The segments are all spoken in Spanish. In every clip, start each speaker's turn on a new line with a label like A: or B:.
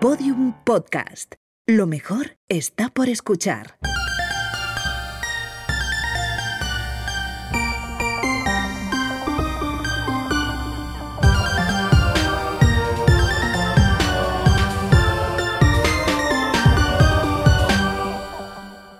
A: Podium Podcast. Lo mejor está por escuchar.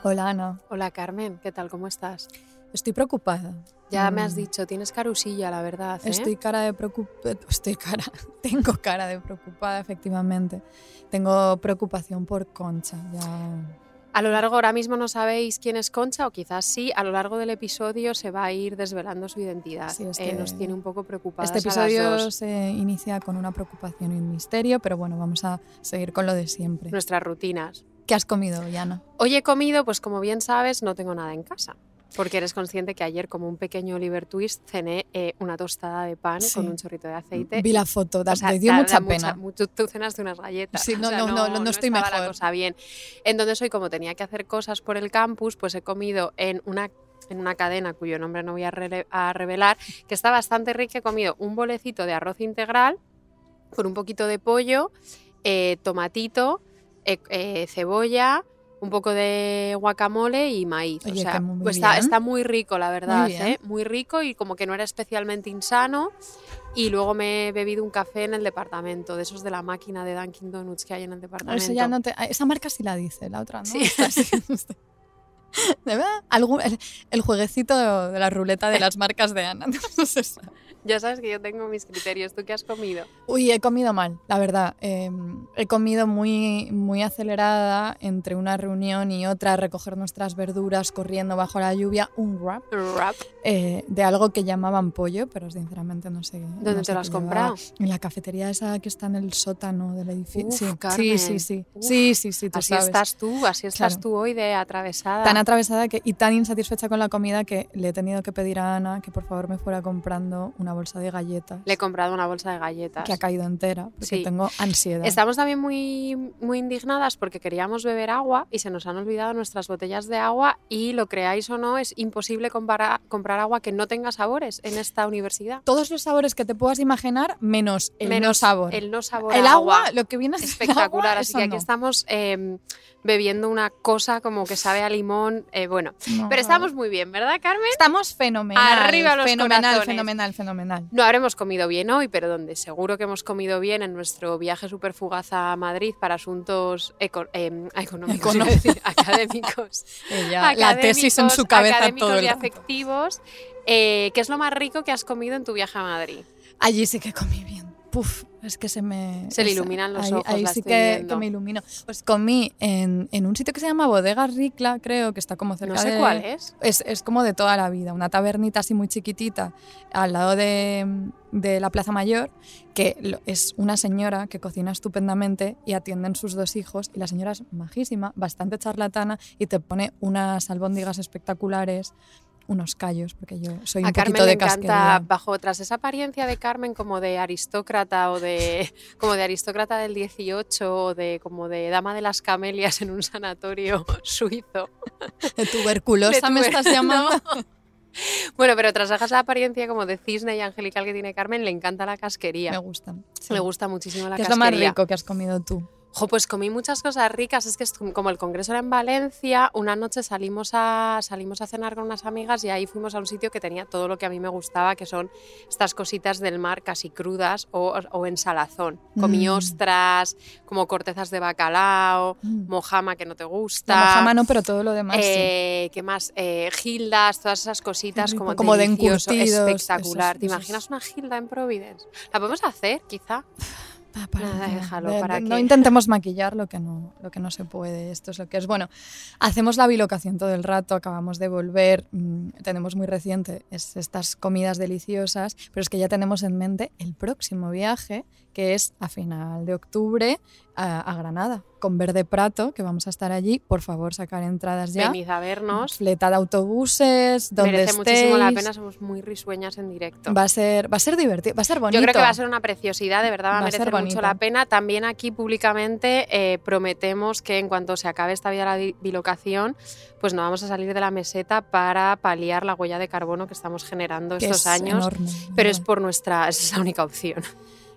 B: Hola Ana,
C: Hola Carmen, ¿qué tal? ¿Cómo estás?
B: Estoy preocupada.
C: Ya me has
B: Mm,
C: dicho, tienes carusilla, la verdad. ¿eh?
B: Estoy cara de preocupada. Estoy cara. Tengo cara de preocupada, efectivamente. Tengo preocupación por Concha. Ya.
C: A lo largo, ahora mismo no sabéis quién es Concha, o quizás sí, a lo largo del episodio se va a ir desvelando su identidad.
B: Sí,
C: Eh,
B: este-
C: nos tiene un poco preocupadas
B: Este
C: a las
B: episodio
C: dos.
B: se inicia con una preocupación y un misterio, pero bueno, vamos a seguir con lo de siempre.
C: Nuestras rutinas.
B: ¿Qué has comido, Yana?
C: Hoy he comido, pues como bien sabes, no tengo nada en casa. Porque eres consciente que ayer, como un pequeño Oliver Twist, cené eh, una tostada de pan
B: Sí.
C: con un chorrito de aceite.
B: Vi la foto, da-
C: O sea,
B: te dio mucha pena.
C: mu- tú, tú cenaste unas galletas.
B: Sí,
C: o
B: no,
C: sea,
B: no, no, no estoy
C: estaba la
B: mejor.
C: cosa bien. Entonces hoy, como tenía que hacer cosas por el campus, pues he comido en una en una cadena cuyo nombre no voy a, revelar, que está bastante rica. He comido un bolecito de arroz integral con un poquito de pollo, eh, tomatito, eh, cebolla, un poco de guacamole y maíz.
B: Oye,
C: o sea,
B: muy
C: pues está, está muy rico, la verdad.
B: bien.
C: ¿eh? Muy rico y como que no era especialmente insano. Y luego me he bebido un café en el departamento, de esos de la máquina de Dunkin' Donuts que hay en el departamento.
B: Eso ya no te- esa marca sí la dice, la otra no.
C: Sí.
B: ¿De verdad? Algún- el, el jueguecito de la ruleta de las marcas de Ana. No sabe.
C: Ya sabes que yo tengo mis criterios. ¿Tú qué has comido?
B: Uy, he comido mal, la verdad. Eh, he comido muy, muy acelerada entre una reunión y otra, a recoger nuestras verduras corriendo bajo la lluvia, un wrap
C: Wrap.
B: eh, de algo que llamaban pollo, pero sinceramente no sé.
C: ¿Dónde
B: no
C: te
B: sé
C: lo
B: qué
C: has comprado?
B: En la cafetería esa que está en el sótano del edificio.
C: Uf,
B: sí, sí, sí, sí.
C: Uf.
B: Sí, sí, sí, tú
C: Así
B: sabes.
C: estás tú, así estás
B: Claro.
C: tú hoy de atravesada.
B: Tan atravesada que, y tan insatisfecha con la comida que le he tenido que pedir a Ana que por favor me fuera comprando una bolsa de galletas
C: Le he comprado una bolsa de galletas.
B: que ha caído entera porque
C: Sí.
B: tengo ansiedad.
C: Estamos también muy, muy indignadas porque queríamos beber agua y se nos han olvidado nuestras botellas de agua y lo creáis o no, es imposible compara- comprar agua que no tenga sabores en esta universidad.
B: Todos los sabores que te puedas imaginar menos el no
C: Menos
B: sabor.
C: El no sabor
B: El agua, lo que viene ser
C: espectacular.
B: agua,
C: así que aquí
B: no.
C: estamos eh, bebiendo una cosa como que sabe a limón. eh, bueno,
B: No.
C: pero estamos muy bien, ¿verdad, Carmen?
B: Estamos fenomenal.
C: Arriba los
B: fenomenal,
C: corazones.
B: fenomenal, fenomenal.
C: No habremos comido bien hoy, pero donde seguro que hemos comido bien en nuestro viaje súper fugaz a Madrid para asuntos eco- em, económicos, decir, académicos.
B: Ella, la tesis en su cabeza todo el
C: y afectivos. Eh, ¿Qué es lo más rico que has comido en tu viaje a Madrid?
B: Allí sí que comí bien. Puf, es que se me...
C: Se le iluminan los
B: ahí,
C: ojos,
B: Ahí sí que, que me ilumino. Pues comí en, en un sitio que se llama Bodega Ricla, creo, que está como cerca
C: No sé
B: de...
C: cuál es.
B: Es, es como de toda la vida, una tabernita así muy chiquitita al lado de, de la Plaza Mayor, que es una señora que cocina estupendamente y atienden sus dos hijos y la señora es majísima, bastante charlatana y te pone unas albóndigas espectaculares, unos callos, porque yo soy un
C: A Carmen
B: poquito
C: le
B: de
C: encanta,
B: casquería.
C: bajo tras esa apariencia de Carmen como de aristócrata o de como de aristócrata del 18 o de como de dama de las camelias en un sanatorio suizo.
B: De tuberculosa
C: De
B: me estás llamando.
C: No. Bueno, pero tras esa apariencia como de cisne y angelical que tiene Carmen, le encanta la casquería.
B: Me gustan. sí.
C: Le gusta muchísimo la
B: ¿Qué es lo más
C: casquería.
B: rico que has comido tú?
C: Jo, pues comí muchas cosas ricas. Es que como el congreso era en Valencia, una noche salimos a, salimos a cenar con unas amigas y ahí fuimos a un sitio que tenía todo lo que a mí me gustaba, que son estas cositas del mar casi crudas o, o en salazón. Comí
B: Mm.
C: ostras, como cortezas de bacalao,
B: Mm.
C: mojama que no te gusta.
B: La mojama no, pero todo lo demás sí.
C: Eh, ¿Qué más? Eh, gildas, todas esas cositas
B: rico,
C: como,
B: como de encurtidos,
C: espectacular.
B: esos-
C: ¿Te
B: esos-
C: imaginas una gilda en Providence? ¿La podemos hacer, quizá?
B: Pa- para
C: Nada,
B: qué.
C: déjalo,
B: De-
C: ¿para
B: de- No intentemos maquillar lo que no, lo que no se puede. Esto es lo que es. Bueno, hacemos la bilocación todo el rato, acabamos de volver, mm, tenemos muy reciente es estas comidas deliciosas, pero es que ya tenemos en mente el próximo viaje, que es a final de octubre a, a Granada, con Verde Prato, que vamos a estar allí. Por favor, sacar entradas ya.
C: Venid a vernos.
B: Fleta de autobuses, donde
C: Merece
B: estéis.
C: muchísimo la pena, somos muy risueñas en directo.
B: Va a ser, va a ser divertido, va a ser bonito.
C: Yo creo que va a ser una preciosidad, de verdad va
B: Va a
C: merecer mucho la pena. También aquí públicamente eh, prometemos que en cuanto se acabe esta de la bilocación, pues no vamos a salir de la meseta para paliar la huella de carbono que estamos generando
B: que
C: estos
B: es
C: años.
B: enorme,
C: Pero es por nuestra, es la única opción.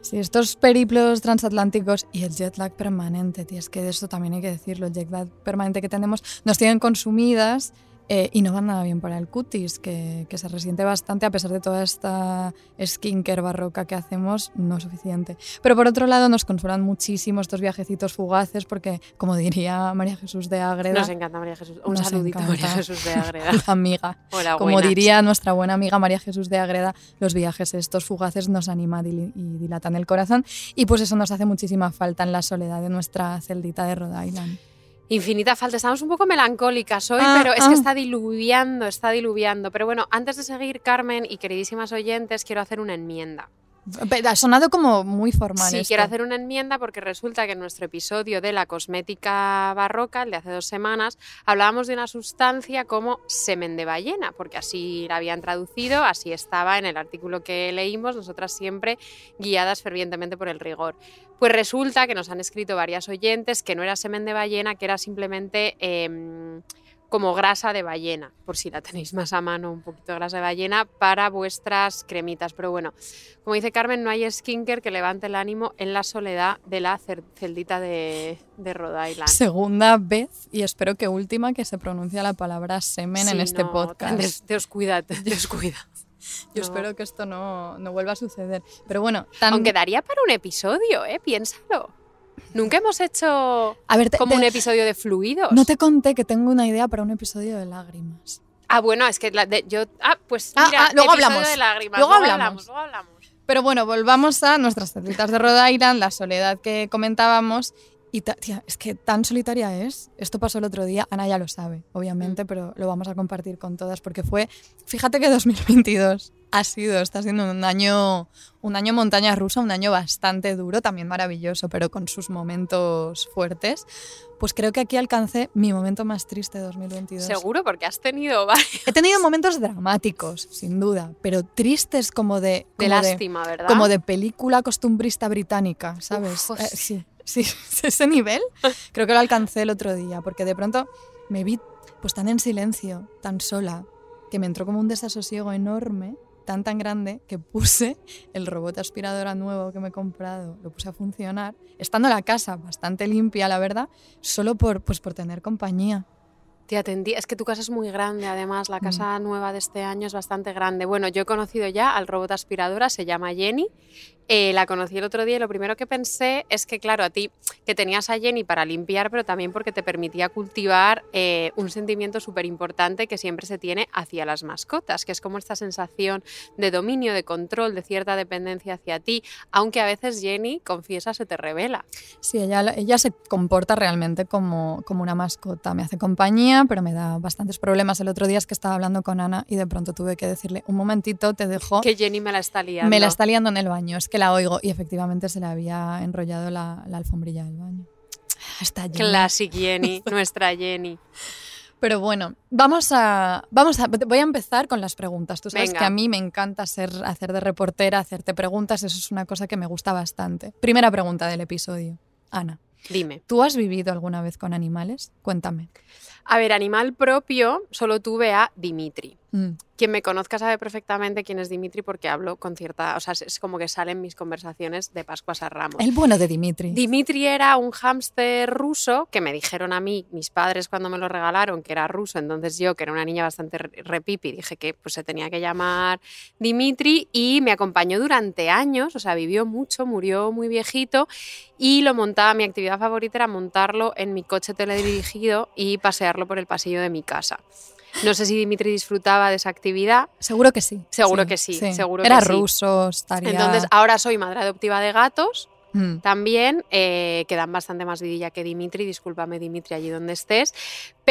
B: Sí, estos periplos transatlánticos y el jet lag permanente, tío, es que de esto también hay que decirlo, el jet lag permanente que tenemos nos tienen consumidas eh, y no van nada bien para el cutis, que, que, se resiente bastante a pesar de toda esta skincare barroca que hacemos, no es suficiente. Pero por otro lado nos consuelan muchísimo estos viajecitos fugaces porque, como diría María Jesús de Ágreda...
C: Nos encanta María Jesús. Un saludito a María Jesús de Ágreda.
B: amiga.
C: Hola,
B: como
C: buenas.
B: diría nuestra buena amiga María Jesús de Ágreda, los viajes estos fugaces nos animan y dilatan el corazón y pues eso nos hace muchísima falta en la soledad de nuestra celdita de Rhode Island.
C: Infinita falta. Estamos un poco melancólicas hoy, ah, pero es ah. que está diluviando, está diluviando. Pero bueno, antes de seguir, Carmen y queridísimas oyentes, quiero hacer una enmienda.
B: Ha sonado como muy formal.
C: Sí,
B: esto.
C: quiero hacer una enmienda porque resulta que en nuestro episodio de la cosmética barroca, el de hace dos semanas, hablábamos de una sustancia como semen de ballena, porque así la habían traducido, así estaba en el artículo que leímos, nosotras siempre guiadas fervientemente por el rigor. Pues resulta que nos han escrito varias oyentes que no era semen de ballena, que era simplemente... Eh, como grasa de ballena, por si la tenéis más a mano, un poquito de grasa de ballena para vuestras cremitas. Pero bueno, como dice Carmen, no hay skincare que levante el ánimo en la soledad de la celdita de, de Rhode Island.
B: Segunda vez y espero que última que se pronuncia la palabra semen
C: sí,
B: en este
C: no,
B: podcast.
C: Dios cuida, Dios cuida.
B: Yo no. espero que esto no, no, vuelva a suceder. Pero bueno, tan...
C: aunque daría para un episodio, ¿eh? Piénsalo. Nunca hemos hecho
B: a ver, te,
C: como
B: te,
C: un episodio de fluidos.
B: No te conté que tengo una idea para un episodio de lágrimas.
C: Ah, bueno, es que la de, yo. Ah, pues
B: ah,
C: mira,
B: ah, luego hablamos.
C: de lágrimas.
B: Luego,
C: luego
B: hablamos.
C: Luego hablamos.
B: Pero bueno, volvamos a nuestras cerditas de Rhode Island, la soledad que comentábamos. Y tía, es que tan solitaria es. Esto pasó el otro día. Ana ya lo sabe, obviamente, mm. pero lo vamos a compartir con todas porque fue. Fíjate que 2022 ha sido, está siendo un año, un año montaña rusa, un año bastante duro, también maravilloso, pero con sus momentos fuertes. Pues creo que aquí alcancé mi momento más triste de 2022.
C: Seguro, porque has tenido varios.
B: He tenido momentos dramáticos, sin duda, pero tristes como de.
C: Como
B: de
C: lástima, ¿verdad?
B: Como de película costumbrista británica, ¿sabes?
C: Uf,
B: eh, sí, sí, ese nivel creo que lo alcancé el otro día, porque de pronto me vi pues tan en silencio, tan sola, que me entró como un desasosiego enorme tan tan grande que puse el robot aspiradora nuevo que me he comprado, lo puse a funcionar, estando la casa bastante limpia, la verdad, solo por, pues por tener compañía.
C: Te atendí. Es que tu casa es muy grande, además, la casa mm. nueva de este año es bastante grande. Bueno, yo he conocido ya al robot aspiradora, se llama Jenny. Eh, la conocí el otro día y lo primero que pensé es que, claro, a ti que tenías a Jenny para limpiar, pero también porque te permitía cultivar eh, un sentimiento súper importante que siempre se tiene hacia las mascotas, que es como esta sensación de dominio, de control, de cierta dependencia hacia ti, aunque a veces Jenny, confiesa, se te revela.
B: Sí, ella, ella se comporta realmente como, como una mascota, me hace compañía, pero me da bastantes problemas. El otro día es que estaba hablando con Ana y de pronto tuve que decirle, un momentito, te dejo...
C: Que Jenny me la está liando.
B: Me la está liando en el baño, es que la oigo y efectivamente se le había enrollado la, la alfombrilla del baño. Está Jenny.
C: Classic Jenny, nuestra Jenny.
B: Pero bueno, vamos a, vamos a, voy a empezar con las preguntas. Tú sabes
C: Venga.
B: que a mí me encanta ser, hacer de reportera, hacerte preguntas, eso es una cosa que me gusta bastante. Primera pregunta del episodio. Ana,
C: Dime.
B: ¿tú has vivido alguna vez con animales? Cuéntame.
C: A ver, animal propio, solo tuve a Dimitri.
B: Mm.
C: Quien me conozca sabe perfectamente quién es Dimitri porque hablo con cierta. O sea, es como que salen mis conversaciones de Pascuas a Ramos.
B: El bueno de Dimitri.
C: Dimitri era un hámster ruso que me dijeron a mí, mis padres cuando me lo regalaron, que era ruso. Entonces yo, que era una niña bastante repipi, dije que pues, se tenía que llamar Dimitri y me acompañó durante años. O sea, vivió mucho, murió muy viejito y lo montaba. Mi actividad favorita era montarlo en mi coche teledirigido y pasearlo por el pasillo de mi casa. No sé si Dimitri disfrutaba de esa actividad.
B: Seguro que sí.
C: Seguro que sí, seguro
B: Era
C: que sí.
B: ruso, estaría...
C: Entonces, ahora soy madre adoptiva de gatos.
B: Mm.
C: También, eh, que dan bastante más vidilla que Dimitri, discúlpame Dimitri allí donde estés,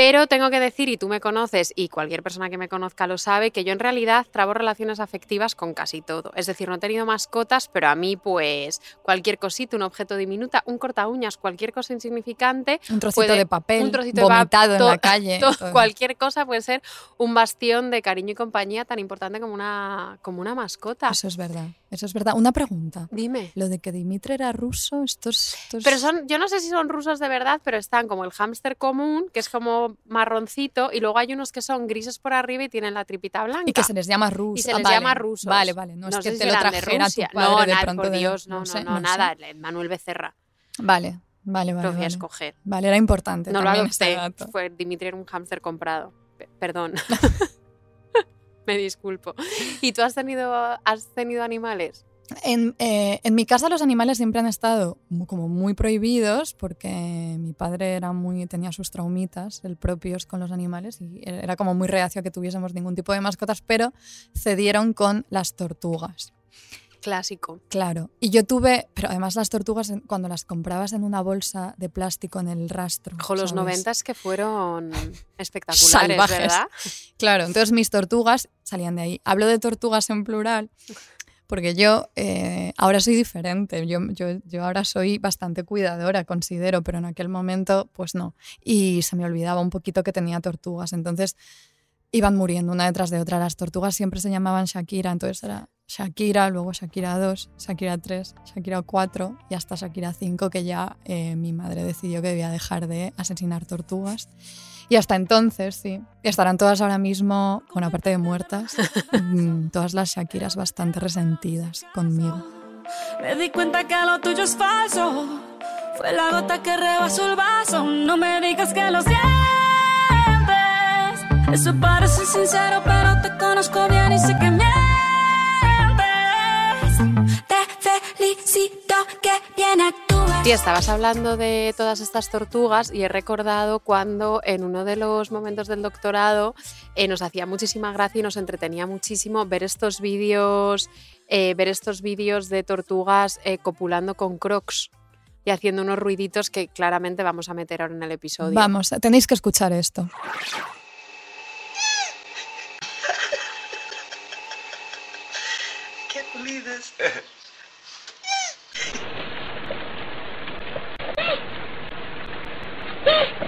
C: pero tengo que decir, y tú me conoces, y cualquier persona que me conozca lo sabe, que yo en realidad trabo relaciones afectivas con casi todo. Es decir, no he tenido mascotas, pero a mí pues cualquier cosita, un objeto diminuta, un corta uñas, cualquier cosa insignificante,
B: Un trocito
C: puede-
B: de papel,
C: un trocito de pa-
B: vomitado en la calle.
C: cualquier cosa puede ser un bastión de cariño y compañía tan importante como una, como una mascota.
B: Eso es verdad, eso es verdad. Una pregunta.
C: Dime.
B: Lo de que Dimitri era ruso, esto es... esto es-
C: Pero son, yo no sé si son rusos de verdad, pero están como el hámster común, que es como marroncito y luego hay unos que son grises por arriba y tienen la tripita blanca.
B: Y que se les llama rusos.
C: Y se
B: Ah,
C: les
B: vale.
C: llama rusos.
B: Vale, vale. No, es que
C: si
B: te lo trajera tu padre
C: no,
B: de
C: nada,
B: pronto.
C: por
B: de-
C: Dios, no, no,
B: sé,
C: no,
B: sé.
C: nada. Manuel Becerra,
B: Vale, vale, vale.
C: lo voy a escoger.
B: Vale, era importante.
C: No lo
B: este
C: adopté,
B: dato.
C: fue Dimitri era un hámster comprado. Pe- Perdón. Me disculpo. ¿Y tú has tenido, has tenido animales?
B: En, eh, en mi casa los animales siempre han estado como muy prohibidos porque mi padre era muy, tenía sus traumitas, el propios con los animales y era como muy reacio a que tuviésemos ningún tipo de mascotas, pero cedieron con las tortugas.
C: Clásico.
B: Claro. Y yo tuve, pero además las tortugas cuando las comprabas en una bolsa de plástico en el rastro.
C: Ojo, los noventas que fueron espectaculares,
B: Salvajes.
C: ¿verdad?
B: Claro, entonces mis tortugas salían de ahí. Hablo de tortugas en plural porque yo eh, ahora soy diferente. Yo, yo, yo ahora soy bastante cuidadora, considero, pero en aquel momento pues no. Y se me olvidaba un poquito que tenía tortugas. Entonces iban muriendo una detrás de otra. Las tortugas siempre se llamaban Shakira, entonces era Shakira, luego Shakira 2, Shakira 3, Shakira 4 y hasta Shakira 5, que ya eh, mi madre decidió que debía dejar de asesinar tortugas. Y hasta entonces, sí. Estarán todas ahora mismo, bueno, aparte de muertas, mm, todas las Shakiras bastante resentidas conmigo.
D: Me di cuenta que lo tuyo es falso. Fue la gota que rebasó el vaso. No me digas que lo sientes. Eso parece sincero, pero te conozco bien y sé que que bien.
C: Sí, estabas hablando de todas estas tortugas y he recordado cuando en uno de los momentos del doctorado eh, nos hacía muchísima gracia y nos entretenía muchísimo ver estos vídeos, eh, ver estos vídeos de tortugas eh, copulando con crocs y haciendo unos ruiditos que claramente vamos a meter ahora en el episodio.
B: Vamos, tenéis que escuchar esto.
E: Yeah.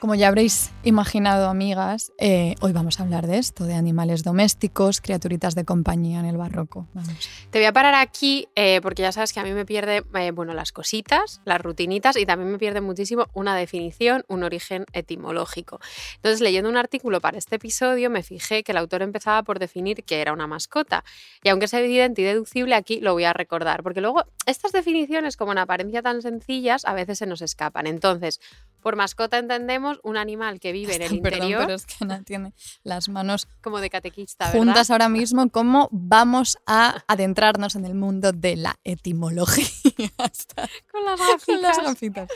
B: Como ya habréis imaginado, amigas, eh, hoy vamos a hablar de esto, de animales domésticos, criaturitas de compañía en el barroco. Vamos.
C: Te voy a parar aquí eh, porque ya sabes que a mí me pierde, eh, bueno, las cositas, las rutinitas y también me pierde muchísimo una definición, un origen etimológico. Entonces, leyendo un artículo para este episodio, me fijé que el autor empezaba por definir qué era una mascota. Y aunque es evidente y deducible, aquí lo voy a recordar, porque luego estas definiciones, como en apariencia tan sencillas, a veces se nos escapan. Entonces, por mascota entendemos un animal que vive en el
B: Perdón,
C: interior,
B: pero es que Ana tiene las manos
C: como de catequista, ¿verdad?
B: juntas ahora mismo, cómo vamos a adentrarnos en el mundo de la etimología.
C: Con las gafitas.
B: gafitas.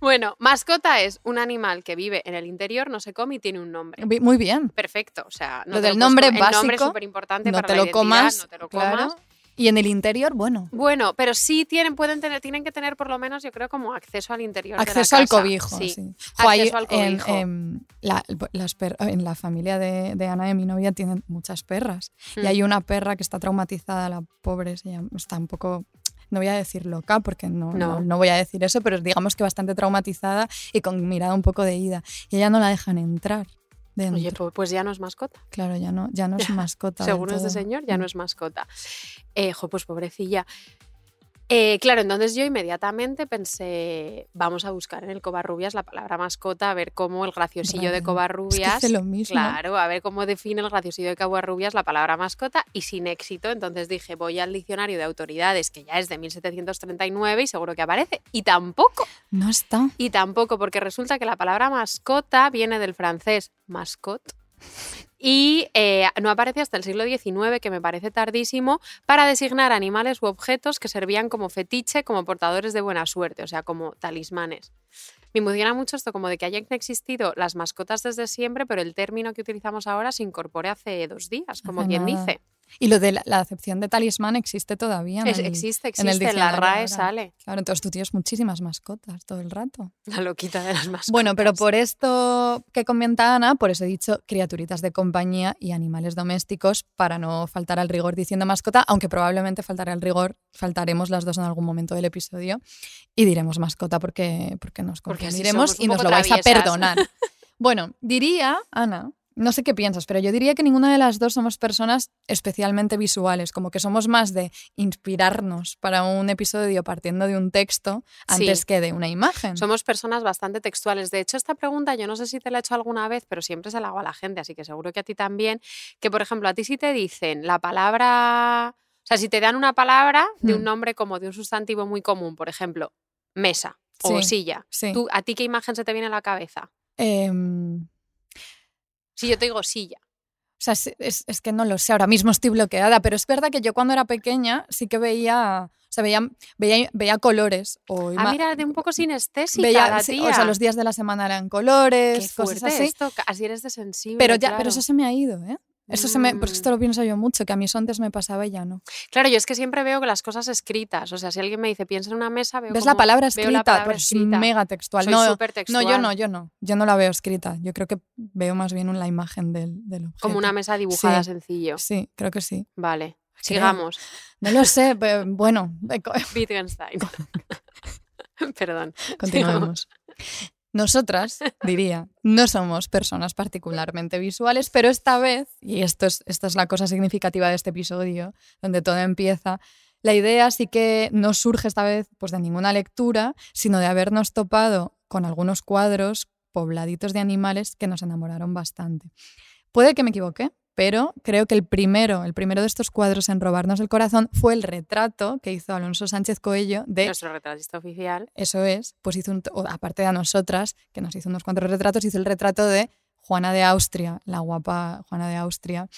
C: Bueno, mascota es un animal que vive en el interior, no se come y tiene un nombre.
B: Muy bien.
C: Perfecto, o sea, no
B: Lo del nombre
C: comer. El nombre es
B: básico,
C: súper importante
B: No
C: para
B: te
C: la
B: lo
C: identidad,
B: comas.
C: no te lo
B: claro. Y en el interior, bueno,
C: Bueno, pero sí tienen, pueden tener, tienen que tener por lo menos, yo creo, como acceso al interior. de la
B: acceso al
C: casa.
B: cobijo.
C: Sí.
B: sí. Jo,
C: Acceso al
B: en-
C: cobijo.
B: En, la, las per- en la familia de, de Ana, de mi novia, tienen muchas perras.
C: Mm.
B: Y hay una perra que está traumatizada, la pobre, se llama- está un poco... No voy a decir loca porque no,
C: No.
B: no. no voy a decir eso, pero digamos que bastante traumatizada y con mirada un poco de ida. Y ella no la dejan entrar dentro.
C: Oye, pu- pues ya no es mascota.
B: Claro, ya no, ya no es mascota.
C: Según este señor, ya
B: Mm.
C: no es mascota. Eh, jo, pues pobrecilla. Eh, claro, entonces yo inmediatamente pensé, vamos a buscar en el Covarrubias la palabra mascota, a ver cómo el graciosillo de.
B: Es que
C: Covarrubias.
B: hice lo mismo.
C: Claro, a ver cómo define el graciosillo de Covarrubias la palabra mascota y sin éxito. Entonces dije, voy al diccionario de autoridades, que ya es de 1739 y seguro que aparece. Y tampoco,
B: No está.
C: y tampoco, porque resulta que la palabra mascota viene del francés mascot. Y eh, no aparece hasta el siglo XIX, que me parece tardísimo, para designar animales u objetos que servían como fetiche, como portadores de buena suerte, o sea, como talismanes. Me emociona mucho esto, como de que hayan existido las mascotas desde siempre, pero el término que utilizamos ahora se incorpore hace dos días, como
B: Hace
C: quien
B: nada.
C: dice.
B: Y lo de la, la acepción de talismán existe todavía. en
C: Es-
B: el-
C: existe,
B: en el
C: existe, en la RAE
B: ahora.
C: sale.
B: Claro, entonces tú tienes muchísimas mascotas todo el rato.
C: La loquita de las mascotas.
B: Bueno, pero por esto que comenta Ana, por eso he dicho criaturitas de compañía y animales domésticos, para no faltar al rigor diciendo mascota, aunque probablemente faltará al rigor, faltaremos las dos en algún momento del episodio y diremos mascota porque, porque nos
C: Porque
B: confundiremos
C: un
B: y nos lo vais a perdonar. Bueno, diría, Ana, no sé qué piensas, pero yo diría que ninguna de las dos somos personas especialmente visuales, como que somos más de inspirarnos para un episodio partiendo de un texto antes
C: Sí.
B: que de una imagen.
C: Somos personas bastante textuales. De hecho, esta pregunta yo no sé si te la he hecho alguna vez, pero siempre se la hago a la gente, así que seguro que a ti también. Que, por ejemplo, a ti si te dicen la palabra, o sea, si te dan una palabra de un
B: Hmm.
C: nombre como de un sustantivo muy común, por ejemplo, mesa o
B: Sí,
C: silla,
B: sí.
C: ¿tú, ¿a ti qué imagen se te viene a la cabeza?
B: Em,
C: Si yo te digo silla.
B: O sea, es, es- es que no lo sé, ahora mismo estoy bloqueada, pero es verdad que yo cuando era pequeña sí que veía, o sea, veía, veía, veía colores o
C: Ah, mira, de un poco sinestésica
B: veía,
C: la tía.
B: o sea, los días de la semana eran
C: Qué
B: colores, cosas
C: fuerte
B: así.
C: esto, así eres de sensible.
B: Pero ya,
C: claro.
B: pero eso se me ha ido, ¿eh? Eso se me, porque
C: Mm.
B: esto lo pienso yo mucho, que a mí eso antes me pasaba y ya no.
C: Claro, yo es que siempre veo que las cosas escritas. O sea, si alguien me dice piensa en una mesa, veo
B: ¿Ves la palabra escrita?
C: la palabra
B: pues
C: escrita.
B: mega textual.
C: Soy
B: no,
C: súper
B: no, yo
C: textual.
B: no, yo no. Yo no la veo escrita. Yo creo que veo más bien la imagen del, del objeto.
C: Como una mesa dibujada
B: Sí.
C: sencillo.
B: Sí, creo que sí.
C: Vale,
B: Creo.
C: sigamos.
B: No lo sé, pero bueno,
C: Wittgenstein. Perdón.
B: Continuemos. Nosotras, diría, no somos personas particularmente visuales, pero esta vez, y esto es, esta es la cosa significativa de este episodio, donde todo empieza, la idea sí que no surge esta vez pues, de ninguna lectura, sino de habernos topado con algunos cuadros pobladitos de animales que nos enamoraron bastante. Puede que me equivoque, pero creo que el primero, el primero de estos cuadros en robarnos el corazón fue el retrato que hizo Alonso Sánchez Coello de
C: Nuestro retratista oficial.
B: eso es, pues hizo un, aparte de a nosotras, que nos hizo unos cuantos retratos, hizo el retrato de Juana de Austria, la guapa Juana de Austria,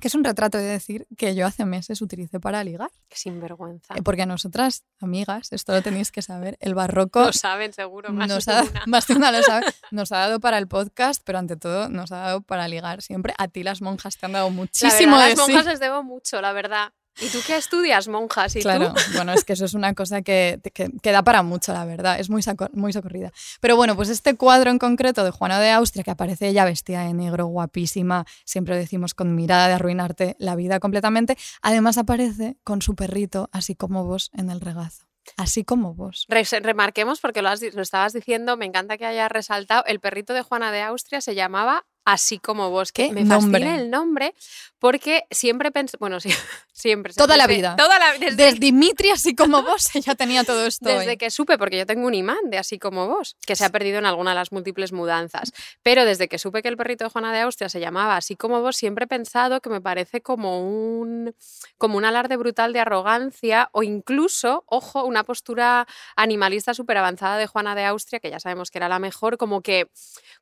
B: que es un retrato de decir que yo hace meses utilicé para ligar.
C: Qué sinvergüenza.
B: Eh, Porque a nosotras, amigas, esto lo tenéis que saber, el barroco
C: Lo saben seguro, más
B: nos
C: de
B: ha,
C: una.
B: más de una lo sabe, nos ha dado para el podcast, pero ante todo nos ha dado para ligar siempre. A ti las monjas te han dado
C: La
B: muchísimo
C: verdad,
B: de
C: las
B: sí.
C: monjas les debo mucho, la verdad. ¿Y tú qué estudias, monjas? ¿Y
B: Claro,
C: tú?
B: bueno, es que eso es una cosa que, que, que da para mucho, la verdad, es muy, muy socorrida. Pero bueno, pues este cuadro en concreto de Juana de Austria, que aparece ella vestida de negro, guapísima, siempre decimos con mirada de arruinarte la vida completamente, además aparece con su perrito, así como vos, en el regazo. Así como vos.
C: Re- remarquemos, porque lo, has lo estabas diciendo, me encanta que hayas resaltado, el perrito de Juana de Austria se llamaba Así como vos, que
B: ¿Qué
C: me
B: nombre?
C: fascina el nombre, porque siempre pensé, bueno, sí, siempre.
B: Toda la vida.
C: Toda la desde,
B: Desde Dimitri, así como vos, ella tenía todo esto.
C: desde
B: hoy.
C: que supe, porque yo tengo un imán de Así como vos, que se ha perdido en alguna de las múltiples mudanzas, pero desde que supe que el perrito de Juana de Austria se llamaba Así como vos, siempre he pensado que me parece como un, como un alarde brutal de arrogancia o incluso, ojo, una postura animalista súper avanzada de Juana de Austria, que ya sabemos que era la mejor, como que,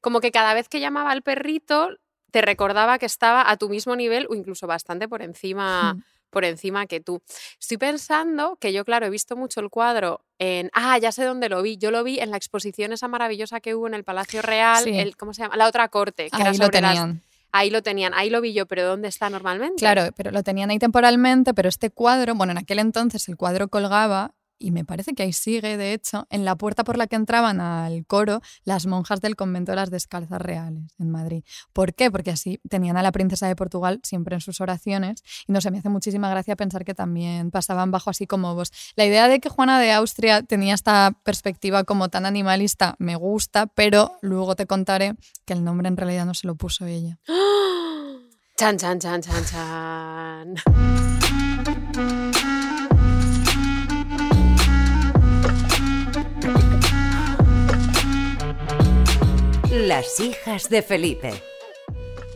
C: como que cada vez que llamaba al perrito te recordaba que estaba a tu mismo nivel o incluso bastante por encima, por encima que tú. Estoy pensando que yo, claro, he visto mucho el cuadro en. Ah, ya sé dónde lo vi. Yo lo vi en la exposición esa maravillosa que hubo en el Palacio Real.
B: Sí.
C: El, ¿Cómo se llama? La otra corte. Que era
B: Ahí lo
C: sobre las-
B: tenían.
C: Ahí lo tenían, ahí lo vi yo, pero ¿dónde está normalmente?
B: Claro, pero lo tenían ahí temporalmente, pero este cuadro, bueno, en aquel entonces el cuadro colgaba y me parece que ahí sigue, de hecho, en la puerta por la que entraban al coro las monjas del convento de las Descalzas Reales en Madrid. ¿Por qué? Porque así tenían a la princesa de Portugal siempre en sus oraciones y no sé, me hace muchísima gracia pensar que también pasaban bajo así como vos. La idea de que Juana de Austria tenía esta perspectiva como tan animalista me gusta, pero luego te contaré que el nombre en realidad no se lo puso ella.
C: Chan, chan, chan, chan, chan.
E: Las hijas de Felipe.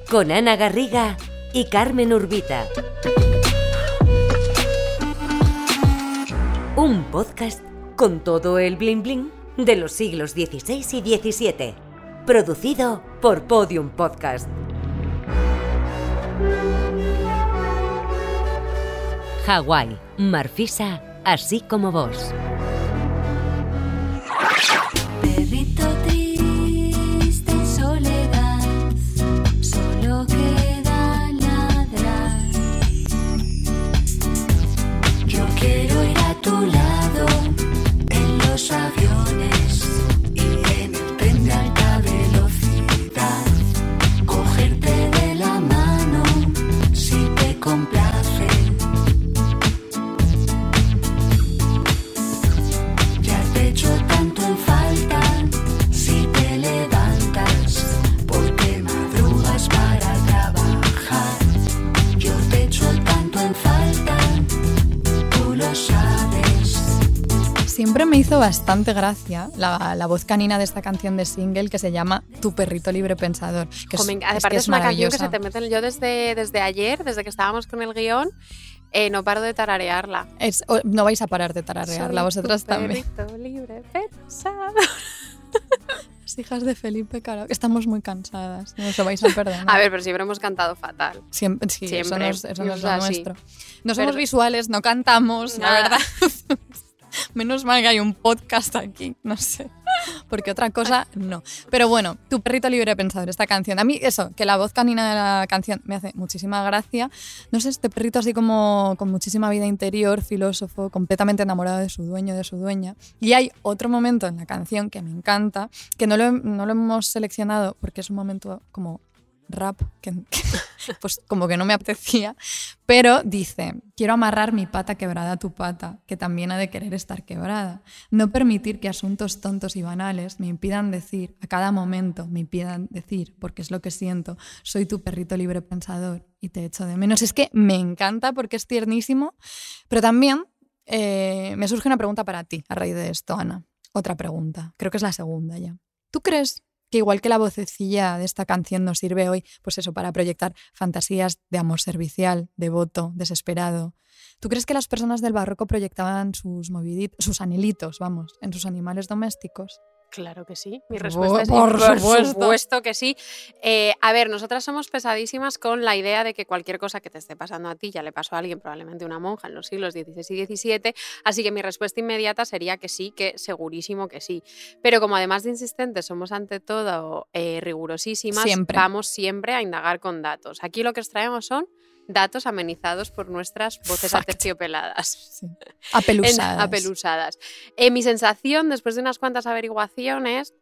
E: Con Ana Garriga y Carmen Urbita. Un podcast con todo el bling bling de los siglos XVI y XVII. Producido por Podium Podcast. Hawái, Marfisa, así como vos.
B: Siempre me hizo bastante gracia la, la voz canina de esta canción de single que se llama Tu perrito libre pensador. Que es,
C: aparte
B: que
C: es, una canción que se te mete Yo desde, desde ayer, desde que estábamos con el guion, eh, no paro de tararearla.
B: Es- no vais a parar de tararearla
C: Soy
B: vosotras
C: tu
B: también.
C: perrito libre pensado.
B: Las hijas de Felipe Caro. Estamos muy cansadas. No os lo vais a perdonar.
C: A ver, pero siempre hemos cantado fatal.
B: Siempre, sí, eso
C: Siempre.
B: no es, eso no es
C: Es
B: lo nuestro. No somos
C: Pero-
B: visuales, no cantamos, la
C: Nada.
B: verdad. Menos mal que hay un podcast aquí, no sé. Porque otra cosa, no. Pero bueno, tu perrito libre pensador, esta canción. A mí eso, que la voz canina de la canción me hace muchísima gracia. No sé, este perrito así como con muchísima vida interior, filósofo, completamente enamorado de su dueño, de su dueña. Y hay otro momento en la canción que me encanta, que no lo, no lo hemos seleccionado porque es un momento como rap, que, pues como que no me apetecía, pero dice, quiero amarrar mi pata quebrada a tu pata, que también ha de querer estar quebrada. No permitir que asuntos tontos y banales me impidan decir, a cada momento me impidan decir, porque es lo que siento, soy tu perrito libre pensador y te echo de menos. Es que me encanta porque es tiernísimo, pero también eh, me surge una pregunta para ti a raíz de esto, Ana. Otra pregunta, creo que es la segunda ya. ¿Tú crees que igual que la vocecilla de esta canción nos sirve hoy, pues eso, para proyectar fantasías de amor servicial, devoto, desesperado. ¿Tú crees que las personas del barroco proyectaban sus moviditos, sus anhelitos, vamos, en sus animales domésticos?
C: Claro que sí. Mi respuesta es sí,
B: por
C: por
B: supuesto.
C: supuesto que sí. Eh, a ver, nosotras somos pesadísimas con la idea de que cualquier cosa que te esté pasando a ti ya le pasó a alguien, probablemente una monja en los siglos XVI y XVII. Así que mi respuesta inmediata sería que sí, que segurísimo que sí. Pero como además de insistentes somos ante todo eh, rigurosísimas,
B: Siempre.
C: vamos siempre a indagar con datos. Aquí lo que os traemos son datos amenizados por nuestras voces
B: Fact.
C: aterciopeladas.
B: Sí.
C: En-
B: Apelusadas.
C: apelusadas. Eh, mi sensación, después de unas cuantas averiguaciones,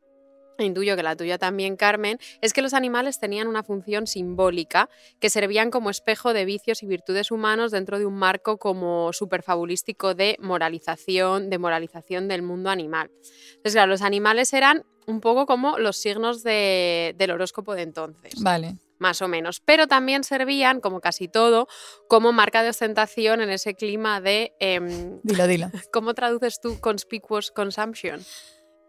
C: intuyo que la tuya también, Carmen, es que los animales tenían una función simbólica que servían como espejo de vicios y virtudes humanos dentro de un marco como superfabulístico de moralización, de moralización del mundo animal. Entonces, claro, los animales eran un poco como los signos de- del horóscopo de entonces
B: Vale.
C: más o menos, pero también servían, como casi todo, como marca de ostentación en ese clima de... em,
B: Dilo, dilo.
C: ¿Cómo traduces tú conspicuous consumption?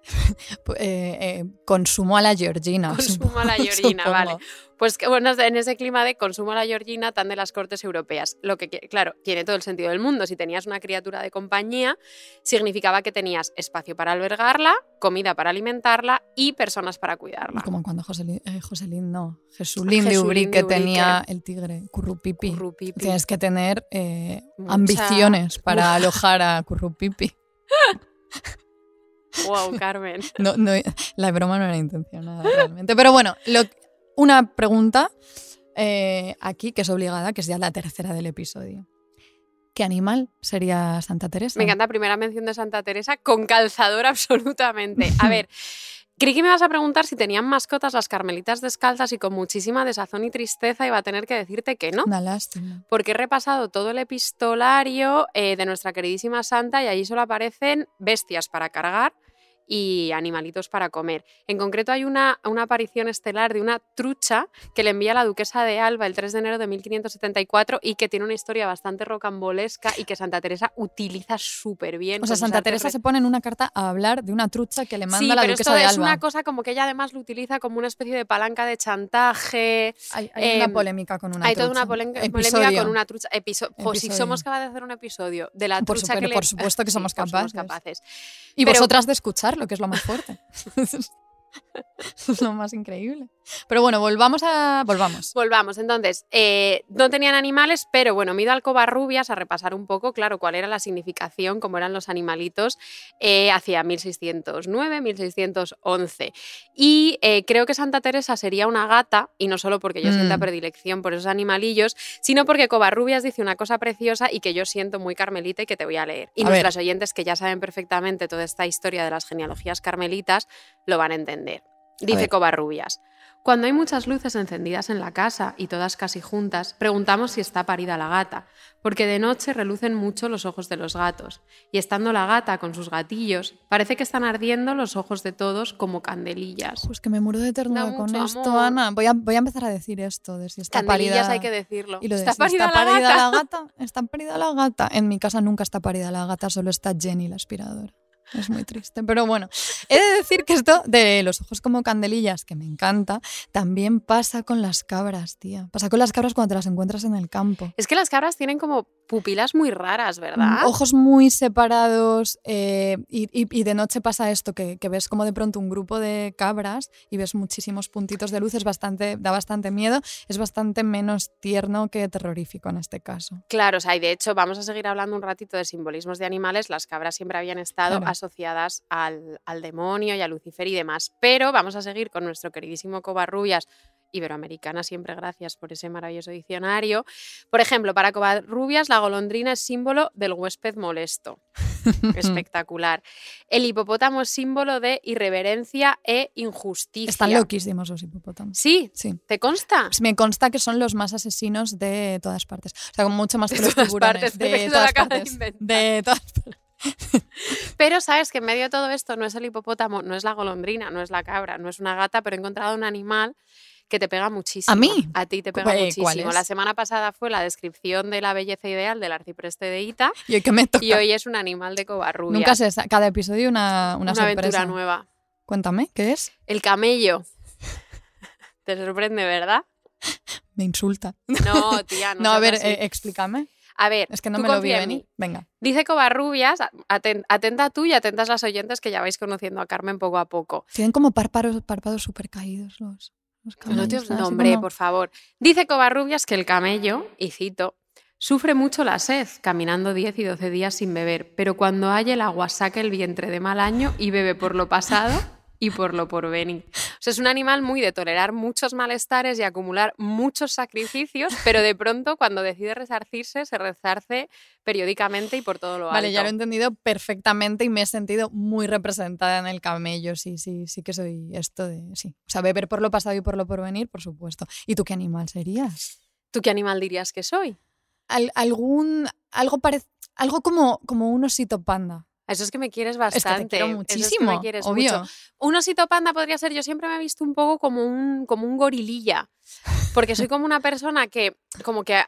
B: Pu- eh, eh, consumo a la Georgina.
C: Consumo a la
B: supongo-
C: Georgina, vale. Pues que, bueno, en ese clima de consumo a la Georgina tan de las cortes europeas. Lo que, claro, tiene todo el sentido del mundo. Si tenías una criatura de compañía, significaba que tenías espacio para albergarla, comida para alimentarla y personas para cuidarla.
B: Como cuando Joselín, eh, Joselín no, Jesulín de
C: Jesulín de
B: que
C: Ubrique.
B: tenía el tigre, Currupipi.
C: Currupipi.
B: Tienes que tener eh,
C: Mucha-
B: ambiciones para alojar a Currupipi.
C: Wow, Carmen.
B: No, no, la broma no era intencionada realmente. Pero bueno, lo- una pregunta eh, aquí que es obligada, que es ya la tercera del episodio. ¿Qué animal sería Santa Teresa?
C: Me encanta primera mención de Santa Teresa con calzador absolutamente. A ver, creí que me vas a preguntar si tenían mascotas las carmelitas descalzas y con muchísima desazón y tristeza iba a tener que decirte que no.
B: Una lástima.
C: Porque he repasado todo el epistolario eh, de nuestra queridísima Santa y allí solo aparecen bestias para cargar y animalitos para comer. En concreto hay una, una aparición estelar de una trucha que le envía la duquesa de Alba el 3 de enero de 1574 y que tiene una historia bastante rocambolesca y que Santa Teresa utiliza súper bien.
B: O sea, Santa Teresa
C: re-
B: se pone en una carta a hablar de una trucha que le manda
C: Sí,
B: la
C: pero
B: duquesa
C: esto
B: de
C: es
B: Alba.
C: una cosa como que ella además lo utiliza como una especie de palanca de chantaje.
B: Hay, hay una
C: em,
B: polémica con una
C: Hay toda
B: trucha.
C: una polen- polémica
B: Episodio.
C: con una trucha. Episo jo, si
B: Episodio.
C: somos capaces de hacer un episodio de la
B: Por
C: trucha
B: supuesto-
C: que le...
B: por supuesto que
C: Sí,
B: somos
C: pues
B: capaces.
C: capaces.
B: Y
C: Pero-
B: vosotras de escucharlo, que es lo más fuerte. Es lo más increíble. Pero bueno, volvamos a. Volvamos.
C: Volvamos, entonces, eh, no tenían animales, pero bueno, me he ido al Covarrubias a repasar un poco, claro, cuál era la significación, cómo eran los animalitos eh, hacia 1609, 1611. Y eh, creo que Santa Teresa sería una gata, y no solo porque yo
B: Mm.
C: sienta predilección por esos animalillos, sino porque Covarrubias dice una cosa preciosa y que yo siento muy carmelita y que te voy a leer. Y
B: A ver.
C: oyentes, que ya saben perfectamente toda esta historia de las genealogías carmelitas, lo van a entender. Dice
B: ver.
C: Covarrubias. Cuando hay muchas luces encendidas en la casa y todas casi juntas, preguntamos si está parida la gata, porque de noche relucen mucho los ojos de los gatos, y estando la gata con sus gatillos, parece que están ardiendo los ojos de todos como candelillas.
B: Pues que me muero de ternura con esto. Ana. Voy a, voy a empezar a decir esto de si está
C: Candelillas
B: parida.
C: hay que decirlo.
B: Y lo
C: ¿Está parida
B: está
C: la
B: parida
C: gata?
B: la gata. Está parida la gata. En mi casa nunca está parida la gata, solo está Jenny, la aspiradora. Es muy triste. Pero bueno, he de decir que esto de los ojos como candelillas, que me encanta, también pasa con las cabras, tía. Pasa con las cabras cuando te las encuentras en el campo.
C: Es que las cabras tienen como pupilas muy raras, ¿verdad?
B: Mm, Ojos muy separados eh, y, y- y de noche pasa esto, que, que ves como de pronto un grupo de cabras y ves muchísimos puntitos de luz, es bastante, da bastante miedo, es bastante menos tierno que terrorífico en este caso.
C: Claro, o sea, y de hecho vamos a seguir hablando un ratito de simbolismos de animales. Las cabras siempre habían estado
B: Claro.
C: asociadas al, al demonio y a Lucifer y demás. Pero vamos a seguir con nuestro queridísimo Covarrubias, iberoamericana, siempre gracias por ese maravilloso diccionario. Por ejemplo, para Covarrubias la golondrina es símbolo del huésped molesto. Espectacular. El hipopótamo es símbolo de irreverencia e injusticia.
B: Están loquísimos los hipopótamos.
C: Sí,
B: Sí.
C: ¿te consta?
B: Pues Me consta que son los más asesinos de todas partes. O sea, mucho más que
C: De
B: los
C: todas
B: tiburones. de todas partes. De todas partes.
C: Pero sabes que en medio de todo esto no es el hipopótamo, no es la golondrina, no es la cabra, no es una gata, pero he encontrado un animal que te pega muchísimo.
B: ¿A mí?
C: A ti te pega muchísimo. La semana pasada fue la descripción de la belleza ideal del arcipreste de Ita
B: Y hoy que me toca.
C: y hoy es un animal de covarrubias.
B: Nunca se sa- cada episodio una, una,
C: una
B: sorpresa.
C: aventura nueva.
B: Cuéntame, ¿qué es?
C: El camello. Te sorprende, ¿verdad?
B: Me insulta.
C: No, tía, no.
B: No, a ver, eh, explícame.
C: a ver,
B: Es que no me lo vi venir. Venga.
C: Dice Covarrubias, aten- atenta tú y atentas las oyentes que ya vais conociendo a Carmen poco a poco.
B: Tienen como párpados, párpados súper caídos los
C: No,
B: camellos,
C: te,
B: ¿sabes?
C: no,
B: Así
C: hombre,
B: como-
C: por favor. Dice Covarrubias que el camello, y cito, sufre mucho la sed, caminando 10 y 12 días sin beber, pero cuando haya el agua saca el vientre de mal año y bebe por lo pasado y por lo por venir. O sea, es un animal muy de tolerar muchos malestares y acumular muchos sacrificios, pero de pronto cuando decide resarcirse, se resarce periódicamente y por todo lo alto.
B: Vale, ya lo he entendido perfectamente y me he sentido muy representada en el camello. Sí, sí, sí que soy esto de. Sí. O sea, beber por lo pasado y por lo por venir, por supuesto. ¿Y tú qué animal serías?
C: ¿Tú qué animal dirías que soy?
B: Al- algún. Algo parec- Algo como, como un osito panda.
C: Eso es que me quieres
B: Es
C: bastante.
B: que te quiero
C: eso es que
B: muchísimo.
C: me quieres
B: obvio.
C: mucho. Un osito panda podría ser, yo siempre me he visto un poco como un, como un gorililla, porque soy como una persona que como que,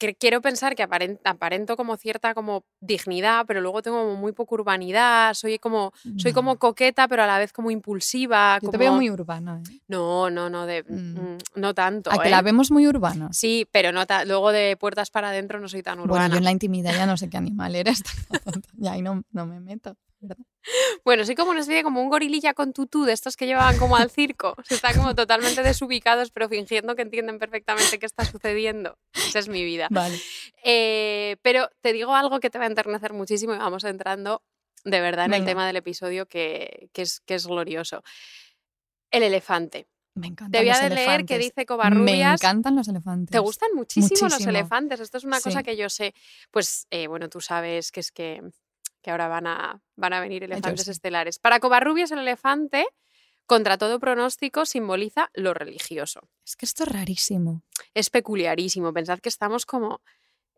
C: que quiero pensar que aparento, aparento como cierta como dignidad, pero luego tengo como muy poca urbanidad, soy como, soy como
B: No.
C: coqueta, pero a la vez como impulsiva.
B: Yo
C: como...
B: te veo muy urbana. ¿eh?
C: No, no, no, de,
B: Mm.
C: mm, no tanto.
B: A que
C: ¿eh?
B: la vemos muy urbana.
C: Sí, pero no ta- luego de puertas para adentro no soy tan urbana.
B: Bueno, yo en la intimidad ya no sé qué animal eres. ya ahí no, no me meto. ¿Verdad?
C: Bueno, soy como una especie, como un gorililla con tutú de estos que llevaban como al circo. Se están como totalmente desubicados, pero fingiendo que entienden perfectamente qué está sucediendo. Esa es mi vida.
B: Vale.
C: Eh, pero te digo algo que te va a enternecer muchísimo y vamos entrando de verdad en el tema del episodio que, que es, que es glorioso. El elefante.
B: Me encantan
C: Te voy
B: los
C: a leer que dice
B: Me
C: Covarrubias.
B: encantan los elefantes.
C: ¿Te gustan muchísimo, los elefantes? Esto es una cosa que yo sé. Pues eh, bueno, tú sabes que es que, que ahora van a, van a venir elefantes estelares. Para Covarrubias, el elefante, contra todo pronóstico, simboliza lo religioso.
B: Es que esto es rarísimo.
C: Es peculiarísimo. Pensad que estamos como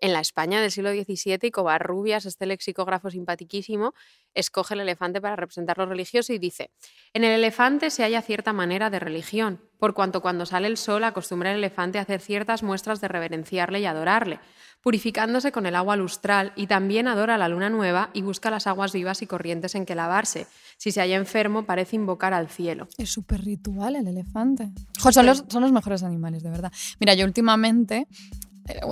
C: en la España del siglo XVII y Covarrubias, este lexicógrafo simpaticísimo, escoge el elefante para representar lo religioso y dice, en el elefante se halla cierta manera de religión, por cuanto cuando sale el sol acostumbra el elefante a hacer ciertas muestras de reverenciarle y adorarle, purificándose con el agua lustral y también adora la luna nueva y busca las aguas vivas y corrientes en que lavarse. Si se halla enfermo, parece invocar al cielo.
B: Es súper ritual el elefante. Son, los, son los mejores animales, de verdad. Mira, yo últimamente,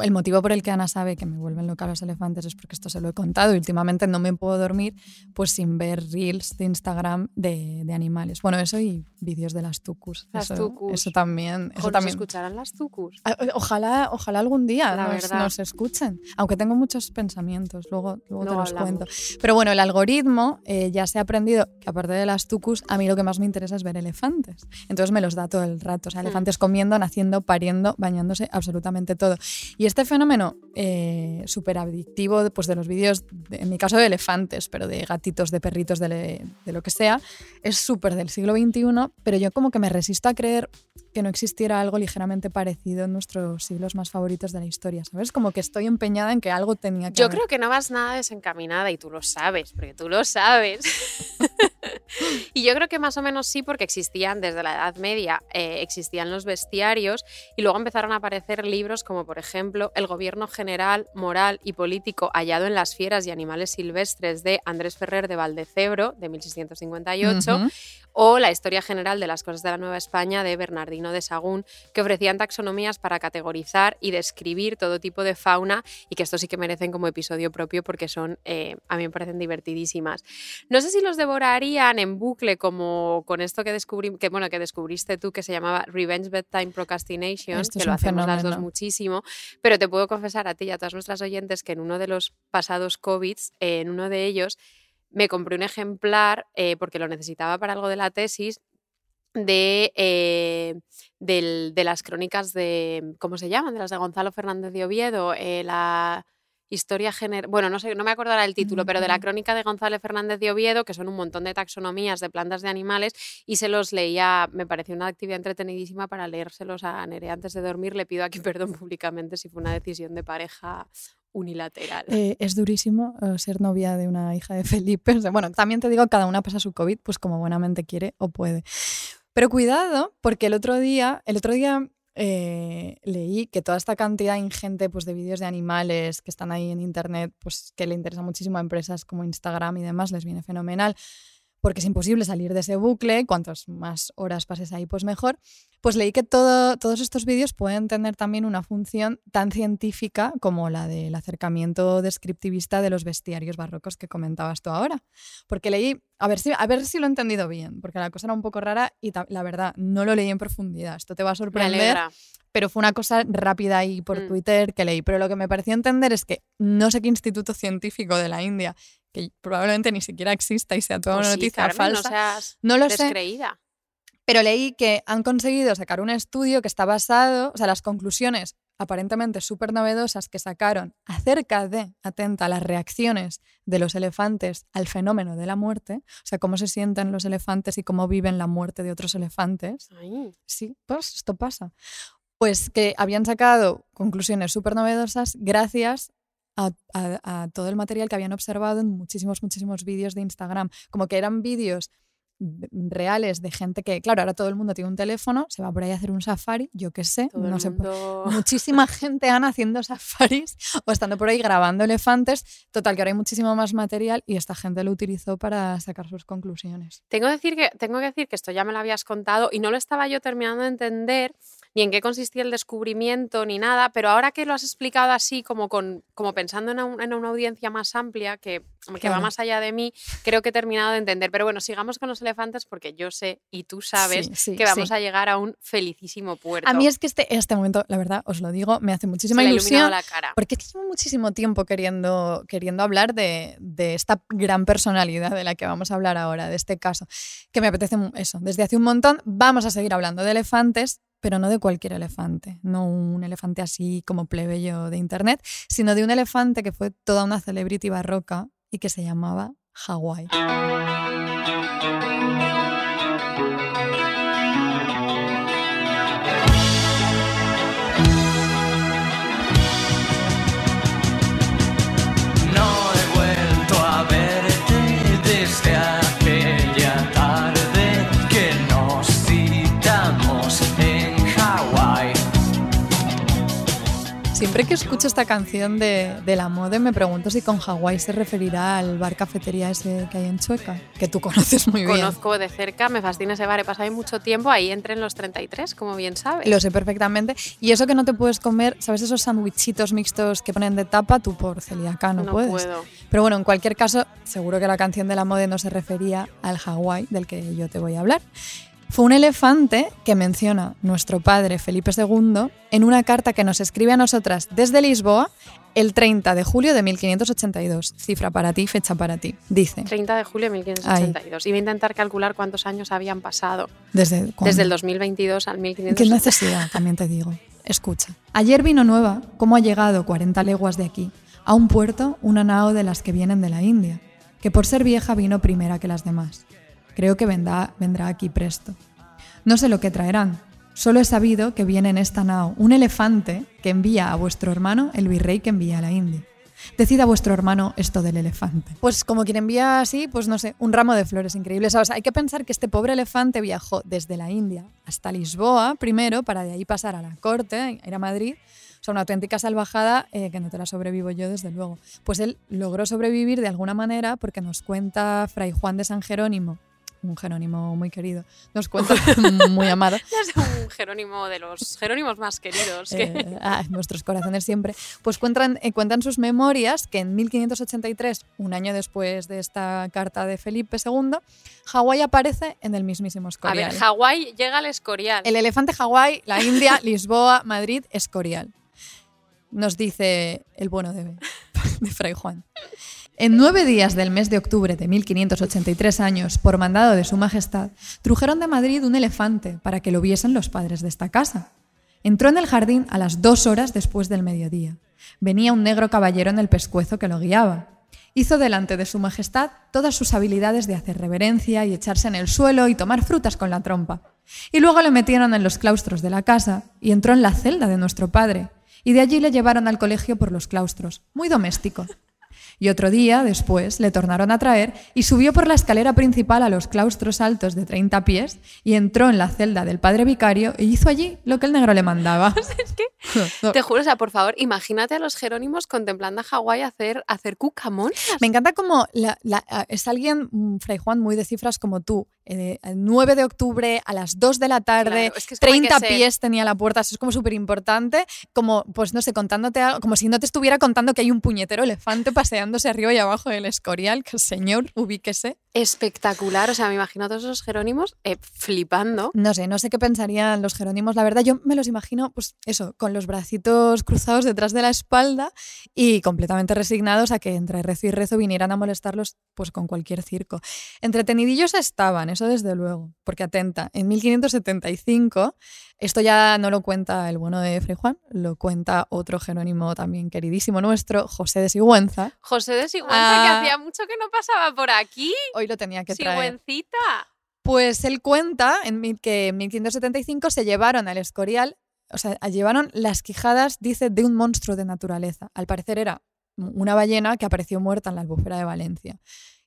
B: el motivo por el que Ana sabe que me vuelven loca los elefantes es porque esto se lo he contado. y Últimamente no me puedo dormir pues sin ver reels de Instagram de, de animales. Bueno, eso y vídeos de las tucus.
C: Las
B: eso,
C: tucus.
B: Eso también. Eso
C: ¿Nos
B: también.
C: escucharán las tucus?
B: Ah, Ojalá, ojalá algún día nos, nos escuchen, aunque tengo muchos pensamientos, luego, luego,
C: Luego
B: te los
C: hablamos.
B: cuento. Pero bueno, el algoritmo eh, ya se ha aprendido que aparte de las tucus, a mí lo que más me interesa es ver elefantes. Entonces me los da todo el rato, o sea,
C: Hmm.
B: elefantes comiendo, naciendo, pariendo, bañándose, absolutamente todo. Y este fenómeno eh, súper adictivo pues, de los vídeos, de- en mi caso de elefantes, pero de gatitos, de perritos, de, le- de lo que sea, es súper del siglo XXI, pero yo como que me resisto a creer que no existiera algo ligeramente parecido en nuestros siglos más favoritos de la historia, ¿sabes? Como que estoy empeñada en que algo tenía que
C: Yo
B: haber.
C: creo que no vas nada desencaminada y tú lo sabes, porque tú lo sabes. y yo creo que más o menos sí, porque existían desde la Edad Media, eh, existían los bestiarios y luego empezaron a aparecer libros como, por ejemplo, El gobierno general, moral y político hallado en las fieras y animales silvestres de Andrés Ferrer de Valdecebro, de 1658,
B: Ujú.
C: o La historia general de las cosas de la Nueva España de Bernardino de Sagún, que ofrecían taxonomías para categorizar y describir todo tipo de fauna y que estos sí que merecen como episodio propio porque son, eh, a mí me parecen divertidísimas. No sé si los devorarían en bucle como con esto que descubrí, que bueno, que descubriste tú que se llamaba Revenge Bedtime Procrastination,
B: Esto
C: que lo hacemos las dos muchísimo, pero te puedo confesar a ti y a todas nuestras oyentes que en uno de los pasados COVIDs, eh, en uno de ellos, me compré un ejemplar eh, porque lo necesitaba para algo de la tesis de, eh, del- de las crónicas de, ¿cómo se llaman? De las de Gonzalo Fernández de Oviedo, eh, la historia general, bueno, no sé, no me acordará el título, pero de la crónica de Gonzalo Fernández de Oviedo, que son un montón de taxonomías de plantas de animales, y se los leía, me pareció una actividad entretenidísima para leérselos a Nerea antes de dormir. Le pido aquí perdón públicamente si fue una decisión de pareja unilateral.
B: Eh, es durísimo eh, ser novia de una hija de Felipe. O sea, bueno, también te digo, cada una pasa su COVID, pues como buenamente quiere o puede. Pero cuidado, porque el otro día, el otro día eh, leí que toda esta cantidad ingente pues, de vídeos de animales que están ahí en internet, pues que le interesa muchísimo a empresas como Instagram y demás, les viene fenomenal, porque es imposible salir de ese bucle, cuantas más horas pases ahí, pues mejor. Pues leí que todo- todos estos vídeos pueden tener también una función tan científica como la del acercamiento descriptivista de los bestiarios barrocos que comentabas tú ahora. Porque leí, a ver si, a ver si lo he entendido bien, porque la cosa era un poco rara y la verdad no lo leí en profundidad. Esto te va a sorprender, pero fue una cosa rápida ahí por
C: Mm.
B: Twitter que leí. Pero lo que me pareció entender es que no sé qué instituto científico de la India, que probablemente ni siquiera exista y sea toda
C: Pues
B: una
C: sí,
B: noticia
C: Carmen,
B: falsa,
C: No seas
B: no lo sé,
C: descreída.
B: pero leí que han conseguido sacar un estudio que está basado, o sea, las conclusiones aparentemente súper novedosas que sacaron acerca de, atenta, las reacciones de los elefantes al fenómeno de la muerte, o sea, cómo se sienten los elefantes y cómo viven la muerte de otros elefantes.
C: Ay,
B: Sí, pues esto pasa. Pues que habían sacado conclusiones súper novedosas gracias a, a- a todo el material que habían observado en muchísimos, muchísimos vídeos de Instagram. Como que eran vídeos de- reales de gente que, claro, ahora todo el mundo tiene un teléfono, se va por ahí a hacer un safari, yo qué sé,
C: todo
B: no sé.
C: mundo...
B: Muchísima gente, Ana, haciendo safaris o estando por ahí grabando elefantes. Total, que ahora hay muchísimo más material y esta gente lo utilizó para sacar sus conclusiones.
C: Tengo, que decir que, tengo que decir que esto ya me lo habías contado y no lo estaba yo terminando de entender ni en qué consistía el descubrimiento ni nada, pero ahora que lo has explicado así, como, con, como pensando en, un- en una audiencia más amplia, que, que va más allá de mí, creo que he terminado de entender. Pero bueno, sigamos con los elefantes porque yo sé y tú sabes
B: Sí, sí,
C: que vamos
B: sí.
C: a llegar a un felicísimo puerto.
B: A mí es que este, este momento, la verdad, os lo digo, me hace
C: Se
B: muchísima
C: iluminado
B: ilusión.
C: la cara.
B: Porque es que llevo muchísimo tiempo queriendo, queriendo hablar de, de esta gran personalidad de la que vamos a hablar ahora, de este caso, que me apetece eso. Desde hace un montón vamos a seguir hablando de elefantes, pero no de cualquier elefante, no un elefante así como plebeyo de internet, sino de un elefante que fue toda una celebrity barroca y que se llamaba Hawái. Siempre que escucho esta canción de, de la Mode me pregunto si con Hawái se referirá al bar cafetería ese que hay en Chueca, que tú conoces muy bien.
C: Conozco de cerca, me fascina ese bar, he pasado ahí mucho tiempo, ahí entre en los 33, como bien sabes.
B: Lo sé perfectamente. Y eso que no te puedes comer, ¿sabes esos sandwichitos mixtos que ponen de tapa? Tú por celíaca no,
C: no
B: puedes.
C: puedo.
B: Pero bueno, en cualquier caso, seguro que la canción de la Mode no se refería al Hawái del que yo te voy a hablar. Fue un elefante que menciona nuestro padre Felipe II en una carta que nos escribe a nosotras desde Lisboa el 30 de julio de 1582. Cifra para ti, fecha para ti. Dice,
C: 30 de julio de 1582. Y voy a intentar calcular cuántos años habían pasado
B: ¿desde cuándo?
C: desde el 2022 al
B: ¿Qué
C: 1582.
B: necesidad? También te digo. Escucha. Ayer vino nueva, cómo ha llegado 40 leguas de aquí, a un puerto una nao de las que vienen de la India, que por ser vieja vino primera que las demás. Creo que vendrá, vendrá aquí presto. No sé lo que traerán. Solo he sabido que viene en esta nao un elefante que envía a vuestro hermano el virrey que envía a la India. Decida vuestro hermano esto del elefante. Pues como quien envía así, pues no sé, un ramo de flores increíbles. O sea, hay que pensar que este pobre elefante viajó desde la India hasta Lisboa primero, para de ahí pasar a la corte, ir a Madrid. O sea, una auténtica salvajada eh, que no te la sobrevivo yo, desde luego. Pues él logró sobrevivir de alguna manera porque nos cuenta Fray Juan de San Jerónimo, un Jerónimo muy querido, nos cuenta, muy amado,
C: un Jerónimo de los Jerónimos más queridos. que-
B: eh, ah, nuestros corazones siempre, pues cuentan, eh, cuentan sus memorias que en 1583, un año después de esta carta de Felipe II, Hawái aparece en el mismísimo
C: a
B: Escorial.
C: ver, Hawái llega al Escorial.
B: el elefante Hawái, la India, Lisboa, Madrid, Escorial. Nos dice el bueno de, de Fray Juan. En nueve días del mes de octubre de 1583 años, por mandado de su majestad, trujeron de Madrid un elefante para que lo viesen los padres de esta casa. Entró en el jardín a las dos horas después del mediodía. Venía un negro caballero en el pescuezo que lo guiaba. Hizo delante de su majestad todas sus habilidades de hacer reverencia y echarse en el suelo y tomar frutas con la trompa. Y luego le metieron en los claustros de la casa y entró en la celda de nuestro padre. Y de allí le llevaron al colegio por los claustros, muy doméstico. Y otro día, después, le tornaron a traer y subió por la escalera principal a los claustros altos de 30 pies y entró en la celda del padre vicario e hizo allí lo que el negro le mandaba.
C: Es que,
B: No.
C: te juro, o sea, por favor, imagínate a los Jerónimos contemplando a Hawái hacer, hacer cucamonas.
B: Me encanta como la- la- a- es alguien, mm, Fray Juan, muy de cifras como tú. Eh, el 9 de octubre a las 2 de la tarde,
C: Claro, es que es como hay que
B: 30
C: ser.
B: pies tenía la puerta, eso es como súper importante. Como, pues no sé, contándote algo, como si no te estuviera contando que hay un puñetero elefante paseándose arriba y abajo del escorial, que el señor ubíquese.
C: Espectacular, o sea, me imagino a todos esos Jerónimos eh, flipando.
B: No sé, no sé qué pensarían los jerónimos. La verdad, yo me los imagino, pues eso, con los bracitos cruzados detrás de la espalda y completamente resignados a que entre rezo y rezo vinieran a molestarlos pues con cualquier circo. Entretenidillos estaban, eso desde luego, porque atenta, en 1575, esto ya no lo cuenta el bueno de Fray Juan, lo cuenta otro jerónimo también queridísimo nuestro, José de Sigüenza.
C: José de Sigüenza, que
B: Ah.
C: hacía mucho que no pasaba por aquí.
B: Hoy lo tenía que traer.
C: Sigüencita.
B: Pues él cuenta en que en 1575 se llevaron al Escorial, o sea, llevaron las quijadas, dice, de un monstruo de naturaleza. Al parecer era una ballena que apareció muerta en la albufera de Valencia.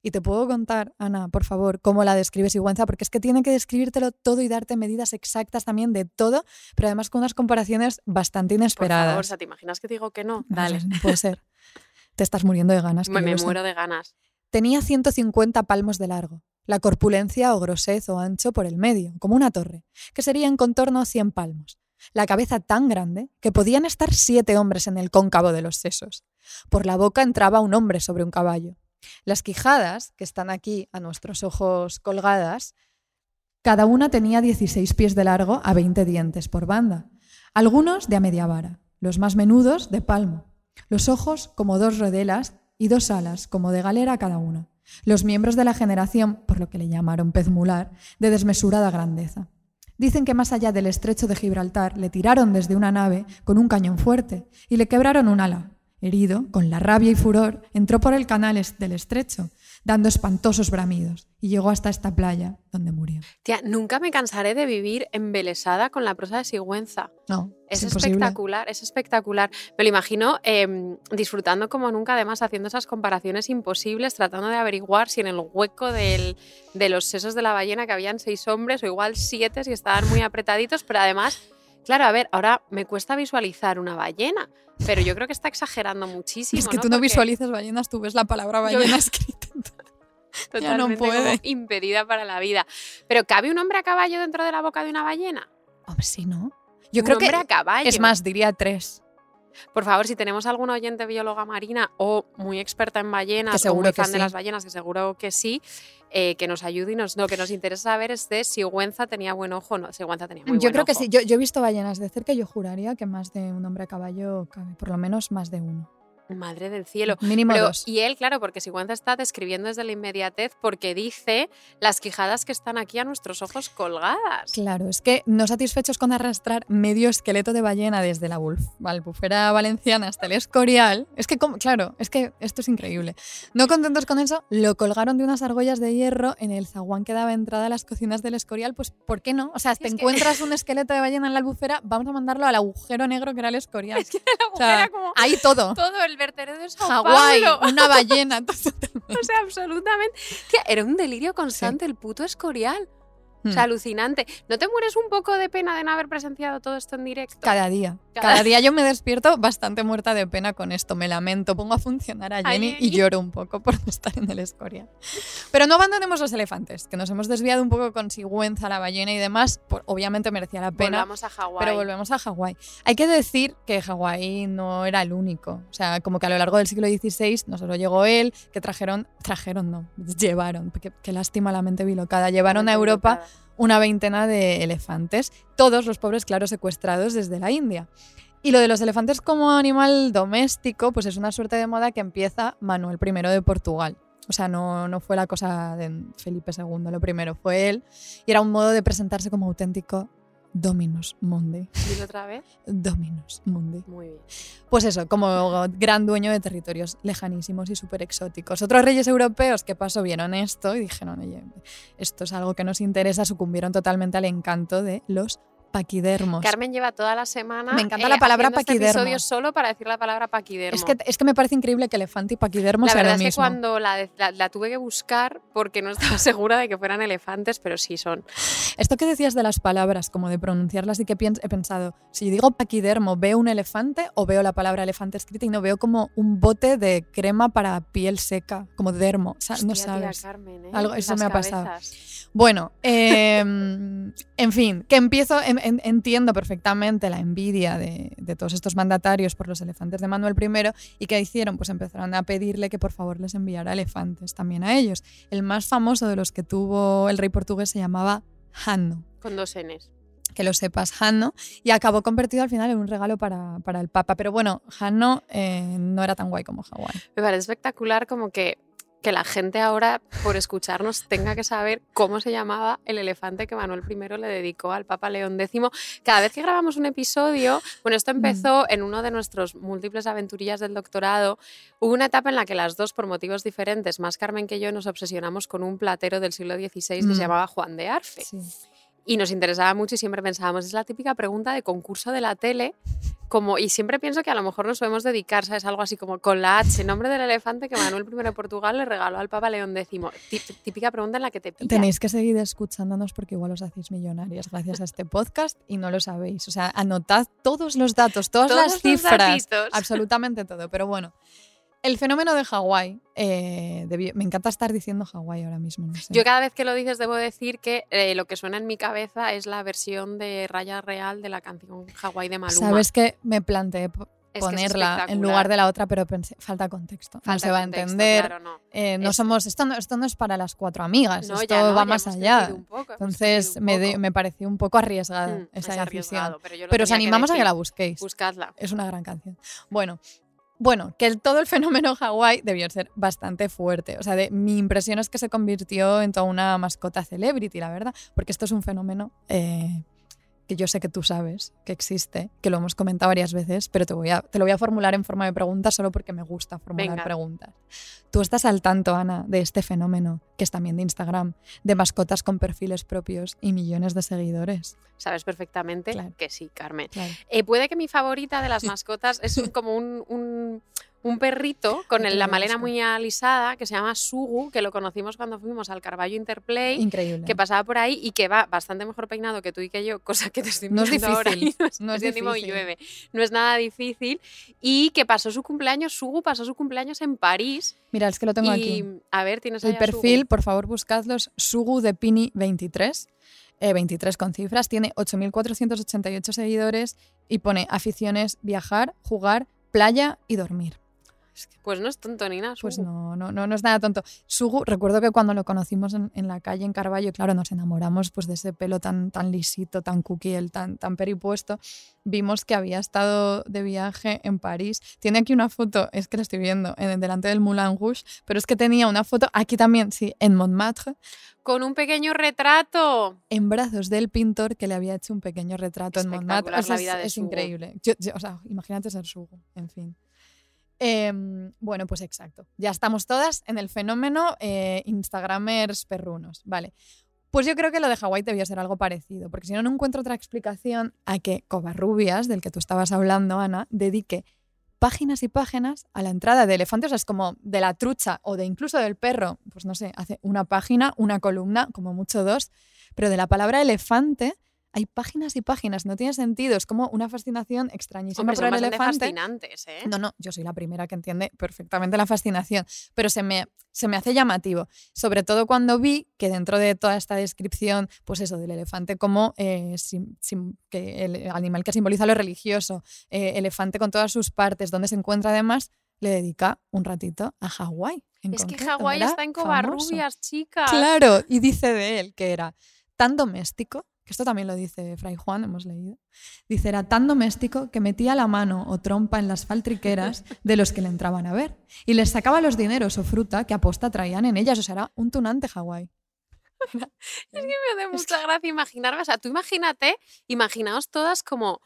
B: Y te puedo contar, Ana, por favor, cómo la describe Sigüenza, porque es que tiene que describírtelo todo y darte medidas exactas también de todo, pero además con unas comparaciones bastante
C: Por
B: inesperadas.
C: favor, o sea, ¿te imaginas que digo que no? Dale.
B: puede ser. Te estás muriendo de ganas.
C: Me, me muero de ganas.
B: Tenía 150 palmos de largo, la corpulencia o grosez o ancho por el medio, como una torre, que sería en contorno 100 palmos. La cabeza tan grande que podían estar siete hombres en el cóncavo de los sesos. Por la boca entraba un hombre sobre un caballo. Las quijadas, que están aquí a nuestros ojos colgadas, cada una tenía 16 pies de largo a 20 dientes por banda, algunos de a media vara, los más menudos de palmo, los ojos como dos rodelas y dos alas como de galera cada una, los miembros de la generación, por lo que le llamaron pez mular, de desmesurada grandeza. Dicen que más allá del estrecho de Gibraltar le tiraron desde una nave con un cañón fuerte y le quebraron un ala. Herido, con la rabia y furor, entró por el canal del estrecho, dando espantosos bramidos, y llegó hasta esta playa, donde murió.
C: Tía, nunca me cansaré de vivir embelesada con la prosa de Sigüenza.
B: No,
C: Es, espectacular, es espectacular. Me lo imagino em, disfrutando como nunca, además haciendo esas comparaciones imposibles, tratando de averiguar si en el hueco del- de los sesos de la ballena que habían seis hombres o igual siete si estaban muy apretaditos, pero además, claro, a ver, ahora me cuesta visualizar una ballena, pero yo creo que está exagerando muchísimo.
B: Es que tú no
C: Porque
B: visualizas ballenas, tú ves la palabra ballena escrita. en todo. Ya no
C: totalmente
B: puede.
C: impedida para la vida. Pero ¿cabe un hombre a caballo dentro de la boca de una ballena?
B: Hombre, sí, ¿no? Yo
C: un
B: creo que
C: hombre a caballo.
B: es más, diría tres.
C: Por favor, si tenemos alguna oyente bióloga marina o muy experta en ballenas
B: Que
C: o
B: seguro
C: muy
B: que
C: fan de las ballenas, que seguro que sí, eh, que nos ayude y nos, lo que nos interesa saber es de si Sigüenza tenía buen ojo o no. Sigüenza tenía muy
B: Yo
C: buen
B: creo que sí. Yo, yo he visto ballenas de cerca y yo juraría que más de un hombre a caballo cabe, por lo menos más de uno.
C: Madre del cielo.
B: Mínimo
C: Pero-
B: dos.
C: y él, claro, porque Sigüenza está describiendo desde la inmediatez porque dice las quijadas que están aquí a nuestros ojos colgadas.
B: Claro, es que no satisfechos con arrastrar medio esqueleto de ballena desde la albufera valenciana hasta el Escorial, es que, como- claro, es que esto es increíble. No contentos con eso, lo colgaron de unas argollas de hierro en el zaguán que daba entrada a las cocinas del Escorial, pues ¿por qué no? O sea, te
C: Es que-
B: encuentras un esqueleto de ballena en la albufera, vamos a mandarlo al agujero negro que era el Escorial.
C: Es que la
B: O sea,
C: mujer era como
B: ahí todo.
C: todo el vertedero de Sao
B: Hawái,
C: Paulo.
B: una ballena.
C: O sea, absolutamente. Era un delirio constante el puto Escorial. O sea,
B: Hmm.
C: alucinante. ¿No te mueres un poco de pena de no haber presenciado todo esto en directo?
B: Cada día.
C: Cada-
B: Cada día yo me despierto bastante muerta de pena con esto. Me lamento, pongo a funcionar a Jenny y lloro un poco por no estar en el Escoria. Pero no abandonemos los elefantes, que nos hemos desviado un poco con Sigüenza, la ballena y demás. Por- obviamente merecía la pena.
C: Volvamos a Hawái.
B: Pero volvemos a Hawái. Hay que decir que Hawái no era el único. O sea, como que a lo largo del siglo XVI no solo llegó él, que trajeron, trajeron no, llevaron, qué, lástima la mente bilocada, llevaron a Europa. Una veintena de elefantes, todos los pobres, claro, secuestrados desde la India. Y lo de los elefantes como animal doméstico, pues es una suerte de moda que empieza Manuel I de Portugal. O sea, no, no fue la cosa de Felipe II, lo primero fue él. Y era un modo de presentarse como auténtico Dominus Mundi.
C: Dilo otra vez.
B: Dominus Mundi.
C: Muy bien.
B: Pues eso, como gran dueño de territorios lejanísimos y súper exóticos. Otros reyes europeos que pasó vieron esto y dijeron, oye, esto es algo que nos interesa, sucumbieron totalmente al encanto de los paquidermos.
C: Carmen lleva toda la semana. eh,
B: Me encanta la palabra
C: haciendo este
B: paquidermo.
C: episodio solo para decir la palabra paquidermo.
B: es, que, es que me parece increíble que elefante y paquidermo
C: la
B: sea
C: verdad
B: lo
C: es que
B: mismo.
C: cuando la, la- la tuve que buscar porque no estaba segura de que fueran elefantes, pero sí son.
B: Esto que decías de las palabras, como de pronunciarlas y que he pensado, si digo paquidermo, ¿veo un elefante o veo la palabra elefante escrita y no veo como un bote de crema para piel seca, como dermo? No
C: Hostia, tía,
B: sabes.
C: Carmen, ¿eh?
B: Algo- eso
C: Las
B: me ha pasado. Bueno, eh, en fin, que empiezo, en- en- entiendo perfectamente la envidia de, de todos estos mandatarios por los elefantes de Manuel I y que hicieron, pues empezaron a pedirle que por favor les enviara elefantes también a ellos. El más famoso de los que tuvo el rey portugués se llamaba Hanno,
C: Con dos Ns.
B: que lo sepas, Hanno, y acabó convertido al final en un regalo para, para el Papa. Pero bueno, Hanno eh, no era tan guay como Hawái.
C: Me parece espectacular como que, que la gente ahora, por escucharnos, tenga que saber cómo se llamaba el elefante que Manuel I le dedicó al Papa León X. Cada vez que grabamos un episodio, bueno, esto empezó en uno de nuestros múltiples aventurillas del doctorado. Hubo una etapa en la que las dos, por motivos diferentes, más Carmen que yo, nos obsesionamos con un platero del siglo XVI que
B: Mm.
C: se llamaba Juan de Arfe.
B: Sí.
C: Y nos interesaba mucho y siempre pensábamos, es la típica pregunta de concurso de la tele, como, y siempre pienso que a lo mejor nos podemos dedicar, ¿sabes? Algo así como con la H, nombre del elefante que Manuel I de Portugal le regaló al Papa León X. Tí- Típica pregunta en la que te pillas.
B: Tenéis que seguir escuchándonos porque igual os hacéis millonarias gracias a este podcast y no lo sabéis. O sea, anotad todos los datos, todas
C: Todos
B: las cifras, absolutamente todo. Pero bueno, el fenómeno de Hawái, eh, me encanta estar diciendo Hawái ahora mismo. no sé.
C: Yo cada vez que lo dices debo decir que eh, lo que suena en mi cabeza es la versión de Raya Real de la canción Hawái de Maluma.
B: Sabes que me planteé
C: Es
B: ponerla en lugar de la otra, pero pensé, falta contexto. no
C: Falta
B: se va a entender.
C: claro, no.
B: eh, no
C: Es-
B: somos, esto no, esto no es para las cuatro amigas,
C: No,
B: esto va más allá.
C: poco,
B: Entonces me, de- me pareció un poco arriesgada
C: Mm,
B: esa
C: es
B: decisión.
C: pero,
B: os animamos a que la busquéis.
C: Buscadla.
B: Es una gran canción. Bueno, bueno, que todo el fenómeno Hawái debió ser bastante fuerte. O sea, de- mi impresión es que se convirtió en toda una mascota celebrity, la verdad, porque esto es un fenómeno eh, que yo sé que tú sabes que existe, que lo hemos comentado varias veces, pero te, voy a, te lo voy a formular en forma de pregunta solo porque me gusta formular
C: Venga.
B: preguntas. Tú estás al tanto, Ana, de este fenómeno, que es también de Instagram, de mascotas con perfiles propios y millones de seguidores.
C: Sabes perfectamente
B: Claro.
C: que sí, Carmen.
B: Claro.
C: Eh, puede que mi favorita de las mascotas es un- como un, un- un perrito con el- la malena muy alisada que se llama Sugu, que lo conocimos cuando fuimos al Carballo Interplay.
B: Increíble.
C: que pasaba por ahí y que va bastante mejor peinado que tú y que yo, cosa que te estoy
B: No es
C: mirando ahora y
B: difícil,
C: no es,
B: no es difícil.
C: llueve. No es nada difícil. Y que pasó su cumpleaños, Sugu pasó su cumpleaños en París.
B: Mira, es que lo tengo
C: y
B: aquí.
C: a ver, tienes
B: El perfil,
C: Sugu.
B: por favor, buscadlos. Sugu de Pini 23. eh, 23 con cifras. Tiene 8.488 seguidores y pone aficiones viajar, jugar, playa y dormir.
C: Pues no es tonto ni nada.
B: Pues
C: Sugu.
B: no, no, no, no es nada tonto. Sugu, recuerdo que cuando lo conocimos en, en la calle en Carballo, claro, nos enamoramos pues de ese pelo tan, tan lisito, tan cookie, el tan, tan peripuesto. Vimos que había estado de viaje en París. Tiene aquí una foto, es que la estoy viendo, en, delante del Moulin Rouge, pero es que tenía una foto aquí también, sí, en Montmartre,
C: Con un pequeño retrato.
B: en brazos del pintor que le había hecho un pequeño retrato en Montmartre. O sea,
C: la vida
B: es,
C: de
B: es
C: Sugo.
B: increíble. Yo- yo- o sea, imagínate ser Sugo, en fin. Em, bueno, pues exacto. Ya estamos todas en el fenómeno eh, Instagramers perrunos. Vale. Pues yo creo que lo de Hawái debía ser algo parecido, porque si no, no encuentro otra explicación a que Covarrubias, del que tú estabas hablando, Ana, dedique páginas y páginas a la entrada de elefantes, o sea, es como de la trucha o de incluso del perro, pues no sé, hace una página, una columna, como mucho dos, pero de la palabra elefante hay páginas y páginas, no tiene sentido, es como una fascinación extrañísima
C: Hombre,
B: por el elefante.
C: fascinantes, ¿eh?
B: No, no, yo soy la primera que entiende perfectamente la fascinación, pero se me, se me hace llamativo, sobre todo cuando vi que dentro de toda esta descripción, pues eso, del elefante como eh, sim- sim- que el animal que simboliza lo religioso, eh, elefante con todas sus partes, donde se encuentra además, le dedica un ratito a Hawái.
C: Es que Hawái está en. Covarrubias, chicas.
B: Claro, y dice de él que era tan doméstico, que esto también lo dice Fray Juan, hemos leído, dice, era tan doméstico que metía la mano o trompa en las faltriqueras de los que le entraban a ver y les sacaba los dineros o fruta que aposta traían en ellas, o sea, era un tunante Hawái.
C: Es que me hace mucha gracia imaginarme. O sea, tú imagínate, imaginaos todas como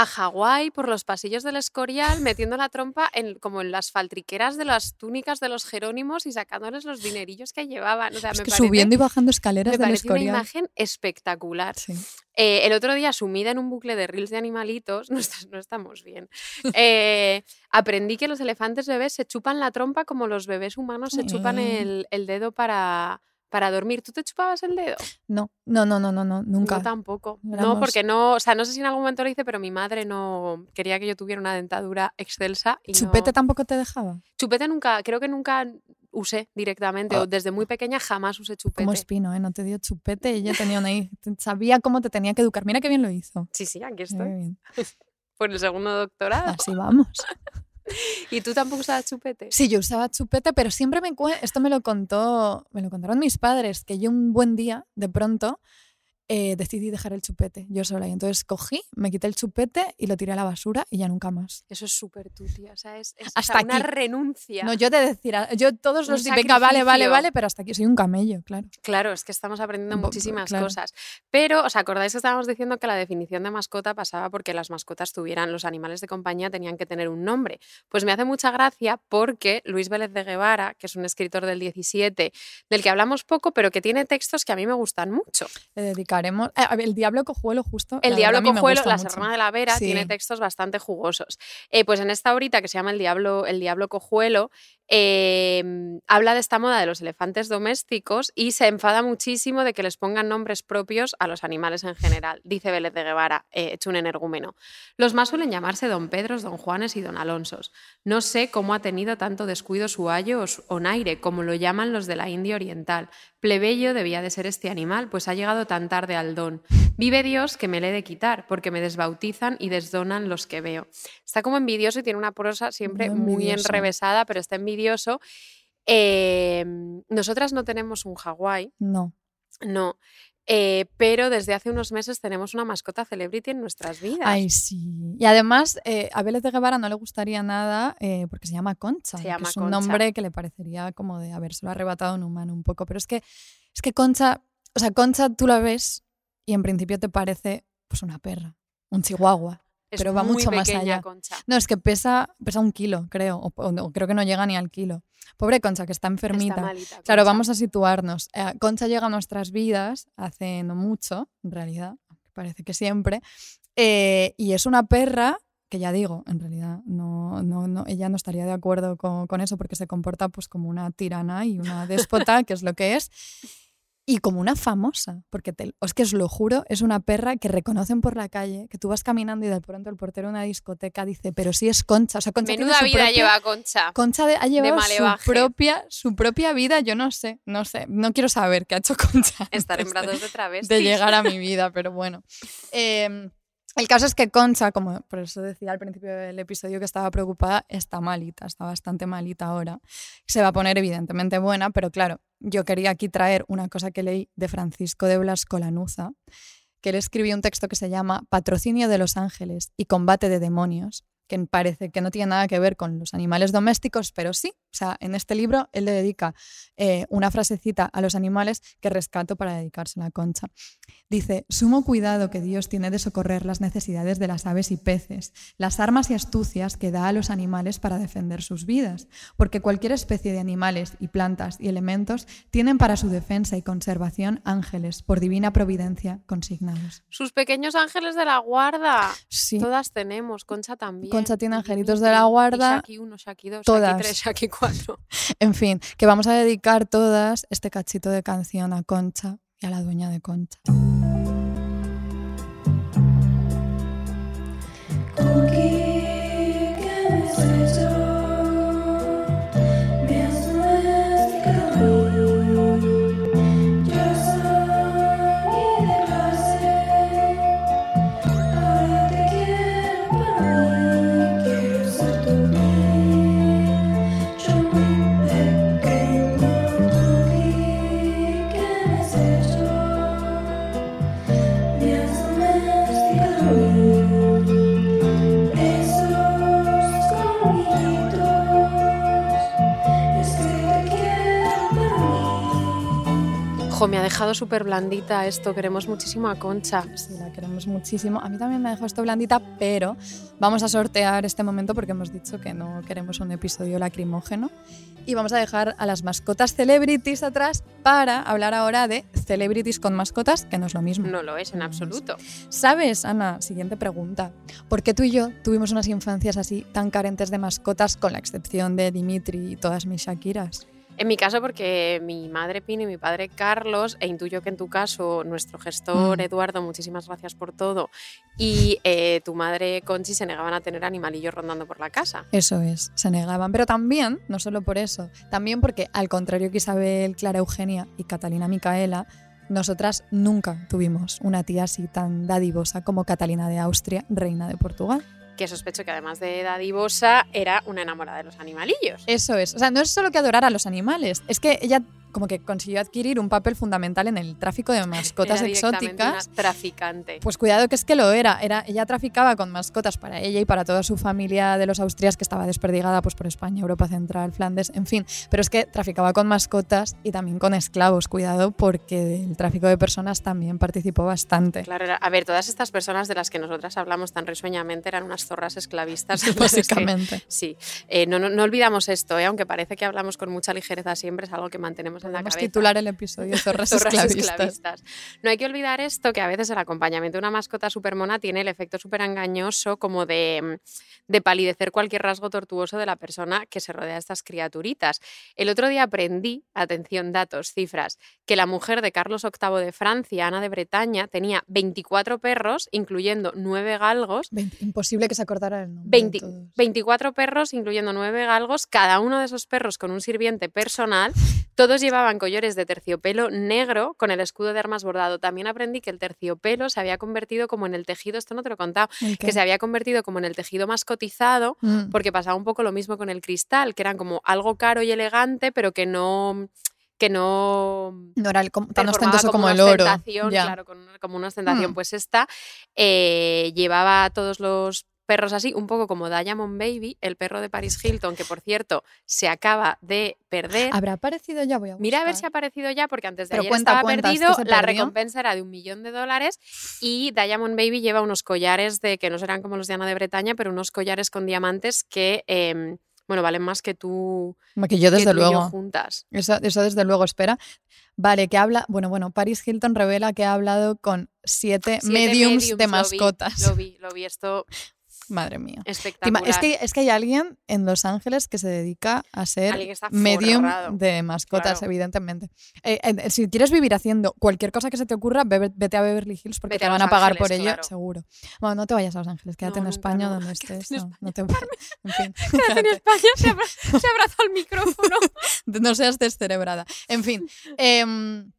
C: a Hawái por los pasillos del Escorial metiendo la trompa en, como en las faltriqueras de las túnicas de los Jerónimos y sacándoles los dinerillos que llevaban. O sea,
B: Es
C: me
B: que
C: parece,
B: subiendo y bajando escaleras
C: me
B: del
C: parece una
B: Escorial.
C: imagen espectacular.
B: Sí.
C: Eh, el otro día, sumida en un bucle de reels de animalitos, no, est- no estamos bien, eh, aprendí que los elefantes bebés se chupan la trompa como los bebés humanos se chupan el, el dedo para, para dormir. ¿Tú te chupabas el dedo?
B: No, no, no, no, no, no, nunca.
C: Yo tampoco. No, porque no, o sea, no sé si en algún momento lo hice, pero mi madre no quería que yo tuviera una dentadura excelsa. Y no-
B: ¿Chupete tampoco te dejaba?
C: Chupete nunca, creo que nunca usé directamente,
B: Ah.
C: o desde muy pequeña jamás usé chupete.
B: Como Espino, ¿eh? No te dio chupete, ella tenía una hija, sabía cómo te tenía que educar. Mira qué bien lo hizo.
C: Sí, sí, aquí
B: Muy
C: estoy.
B: bien.
C: Por el segundo doctorado.
B: Así vamos.
C: ¿Y tú tampoco usabas chupete?
B: Sí, yo usaba chupete, pero siempre me esto me lo contó, me lo contaron mis padres, que yo un buen día, de pronto, eh, decidí dejar el chupete yo sola. Y entonces cogí, me quité el chupete y lo tiré a la basura y ya nunca más.
C: Eso es súper tu tía, o sea, es, es, o
B: Hasta
C: sea, una
B: aquí.
C: renuncia.
B: No, yo te decía, yo todos
C: Un
B: los días, venga, vale, vale, vale, pero hasta aquí soy un camello, claro.
C: Claro, es que estamos aprendiendo muchísimas
B: claro.
C: cosas. Pero, ¿os acordáis que estábamos diciendo que la definición de mascota pasaba porque las mascotas tuvieran, los animales de compañía tenían que tener un nombre? Pues me hace mucha gracia porque Luis Vélez de Guevara, que es un escritor del 17, del que hablamos poco, pero que tiene textos que a mí me gustan mucho.
B: Le eh, el Diablo Cojuelo, justo.
C: El
B: verdad,
C: Diablo Cojuelo,
B: gusta
C: La
B: mucho.
C: De la Vera, tiene textos bastante jugosos. Eh, pues en esta horita que se llama El Diablo, el Diablo Cojuelo, eh, habla de esta moda de los elefantes domésticos y se enfada muchísimo de que les pongan nombres propios a los animales en general. Dice Vélez de Guevara, eh, hecho un energúmeno. Los más suelen llamarse Don Pedros, Don Juanes y Don Alonsos. No sé cómo ha tenido tanto descuido su ayo o su onaire, como lo llaman los de la India Oriental. Plebeyo debía de ser este animal, pues ha llegado tan tarde al don. Vive Dios que me le he de quitar, porque me desbautizan y desdonan los que veo. Está como envidioso y tiene una prosa siempre
B: Muy
C: enrevesada, pero está envidioso. Eh, nosotras no tenemos un Hawái,
B: No.
C: no. Eh, pero desde hace unos meses tenemos una mascota celebrity en nuestras vidas.
B: Ay, sí. Y además, eh, a Vélez de Guevara no le gustaría nada eh, porque se llama Concha.
C: Se
B: que
C: llama
B: es un
C: Concha.
B: nombre que le parecería como de habérselo arrebatado a un humano un poco. Pero es que, es que Concha, o sea, Concha tú la ves y en principio te parece pues una perra, un chihuahua.
C: Es
B: pero va
C: muy
B: mucho más allá.
C: Concha.
B: No, es que pesa, pesa un kilo, creo, o, creo que no llega ni al kilo. Pobre Concha, que está enfermita.
C: Está malita,
B: Claro, vamos a situarnos. Eh, Concha llega a nuestras vidas hace no mucho, en realidad, parece que siempre, eh, y es una perra que ya digo, en realidad no, no, no, ella no estaría de acuerdo con, con eso porque se comporta pues como una tirana y una déspota, que es lo que es, y como una famosa, porque te, es que os lo juro, es una perra que reconocen por la calle, que tú vas caminando y de pronto el portero de una discoteca dice, pero sí es Concha, o sea, Concha tiene
C: Menuda
B: su
C: vida
B: propia-
C: lleva Concha.
B: Concha de- ha llevado su propia, su propia vida, yo no sé, no sé, no quiero saber qué ha hecho Concha
C: Estar en brazos de travestis.
B: de, de llegar a mi vida, pero bueno. Eh, El caso es que Concha, como por eso decía al principio del episodio que estaba preocupada, está malita, está bastante malita ahora. Se va a poner evidentemente buena, pero claro, yo quería aquí traer una cosa que leí de Francisco de Blasco Lanuza, que él escribió un texto que se llama Patrocinio de los ángeles y combate de demonios, que parece que no tiene nada que ver con los animales domésticos, pero sí. O sea, en este libro él le dedica eh, una frasecita a los animales que rescato para dedicársela a Concha. Dice, sumo cuidado que Dios tiene de socorrer las necesidades de las aves y peces, las armas y astucias que da a los animales para defender sus vidas, porque cualquier especie de animales y plantas y elementos tienen para su defensa y conservación ángeles, por divina providencia, consignados.
C: Sus pequeños ángeles de la guarda.
B: Sí.
C: Todas tenemos, Concha también.
B: Concha tiene
C: Y
B: angelitos de la guarda.
C: Shaki 1, Shaki 2,
B: Todas.
C: Shaki 3, Shaki 4.
B: En fin, que vamos a dedicar todas este cachito de canción a Concha y a la dueña de Concha.
C: Jo, me ha dejado súper blandita esto. Queremos muchísimo a Concha.
B: Sí, la queremos muchísimo. A mí también me ha dejado esto blandita, pero vamos a sortear este momento porque hemos dicho que no queremos un episodio lacrimógeno. Y vamos a dejar a las mascotas celebrities atrás para hablar ahora de celebrities con mascotas, que no es lo mismo.
C: No lo es en absoluto.
B: ¿Sabes, Ana? Siguiente pregunta. ¿Por qué tú y yo tuvimos unas infancias así tan carentes de mascotas, con la excepción de Dimitri y todas mis Shakiras?
C: En mi caso, porque mi madre Pino y mi padre Carlos, e intuyo que en tu caso nuestro gestor
B: Mm.
C: Eduardo, muchísimas gracias por todo, y eh, tu madre Conchi se negaban a tener animalillos rondando por la casa.
B: Eso es, se negaban. Pero también, no solo por eso, también porque, al contrario que Isabel, Clara Eugenia y Catalina Micaela, nosotras nunca tuvimos una tía así tan dadivosa como Catalina de Austria, reina de Portugal.
C: Que sospecho que además de dadivosa, era una enamorada de los animalillos.
B: Eso es. O sea, no es solo que adorara a los animales, es que ella como que consiguió adquirir un papel fundamental en el tráfico de mascotas
C: Era
B: exóticas.
C: Una traficante.
B: Pues cuidado que es que lo era. era. Ella traficaba con mascotas para ella y para toda su familia de los Austrias que estaba desperdigada pues, por España, Europa Central, Flandes, en fin. Pero es que traficaba con mascotas y también con esclavos. Cuidado porque del tráfico de personas también participó bastante.
C: Claro, era- a ver, todas estas personas de las que nosotras hablamos tan risueñamente eran unas zorras esclavistas. entonces que-
B: Básicamente.
C: Sí, Eh, no, no, no olvidamos esto, ¿eh? aunque parece que hablamos con mucha ligereza siempre, es algo que mantenemos en la
B: Podemos
C: cabeza.
B: titular el episodio Zorras,
C: Zorras
B: esclavistas.
C: esclavistas. No hay que olvidar esto, que a veces el acompañamiento de una mascota supermona tiene el efecto súper engañoso como de, de palidecer cualquier rasgo tortuoso de la persona que se rodea de estas criaturitas. El otro día aprendí, atención, datos, cifras, que la mujer de Carlos VIII de Francia, Ana de Bretaña, tenía 24 perros, incluyendo 9 galgos,
B: Imposible que se acordara el nombre.
C: 20
B: de todos.
C: 24 perros, incluyendo 9 galgos, cada uno de esos perros con un sirviente personal. Todos llevaban collares de terciopelo negro con el escudo de armas bordado. También aprendí que el terciopelo se había convertido como en el tejido, esto no te lo que se había convertido como en el tejido más cotizado
B: Mm.
C: porque pasaba un poco lo mismo con el cristal, que eran como algo caro y elegante, pero que no que no
B: No era el tan ostentoso como, el oro.
C: claro, con como una ostentación.
B: Hmm.
C: Pues esta eh, llevaba todos los perros así, un poco como Diamond Baby, el perro de Paris Hilton, que por cierto se acaba de perder.
B: ¿Habrá aparecido ya? Voy a
C: Mira a ver si ha
B: buscar.
C: aparecido ya, porque antes de
B: Pero
C: ayer
B: cuenta,
C: estaba
B: cuenta, ¿es que
C: perdido. La recompensa era de un millón de dólares y Diamond Baby lleva unos collares de que no serán como los de Ana de Bretaña, pero unos collares con diamantes que, em, bueno, valen más que tú,
B: Que yo
C: que
B: desde
C: tú y yo
B: luego.
C: juntas.
B: Eso, eso desde luego, espera. Vale, que habla, bueno, bueno, Paris Hilton revela que ha hablado con siete,
C: Siete
B: mediums, de
C: lo vi,
B: mascotas.
C: Lo vi, lo vi, esto
B: Madre mía.
C: Espectacular.
B: Es que, es que hay alguien en Los Ángeles que se dedica a ser medium de mascotas,
C: Claro.
B: evidentemente. Eh, eh, si quieres vivir haciendo cualquier cosa que se te ocurra, bebe- vete a Beverly Hills porque te van a pagar
C: Ángeles,
B: por ello,
C: claro.
B: seguro. Bueno, no te vayas a Los Ángeles, quédate
C: No,
B: en España
C: no.
B: donde
C: Quédate
B: estés.
C: en
B: No, te en fin,
C: Quédate en. España, se, abra- se abraza el micrófono.
B: no seas descerebrada. En fin, em,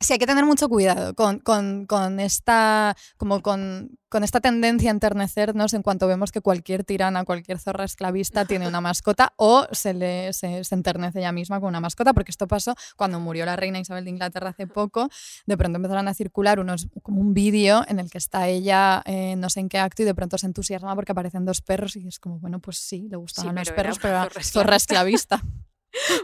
B: Sí, hay que tener mucho cuidado con, con- con esta, como con, con esta tendencia a enternecernos en cuanto vemos que cualquier tirana, cualquier zorra esclavista tiene una mascota o se, le, se, se enternece ella misma con una mascota, porque esto pasó cuando murió la reina Isabel de Inglaterra hace poco. De pronto empezaron a circular unos, como un vídeo en el que está ella eh, no sé en qué acto y de pronto se entusiasma porque aparecen dos perros y es como, bueno, pues sí, le gustaban los
C: pero era
B: perros, pero era
C: zorra
B: esclavista.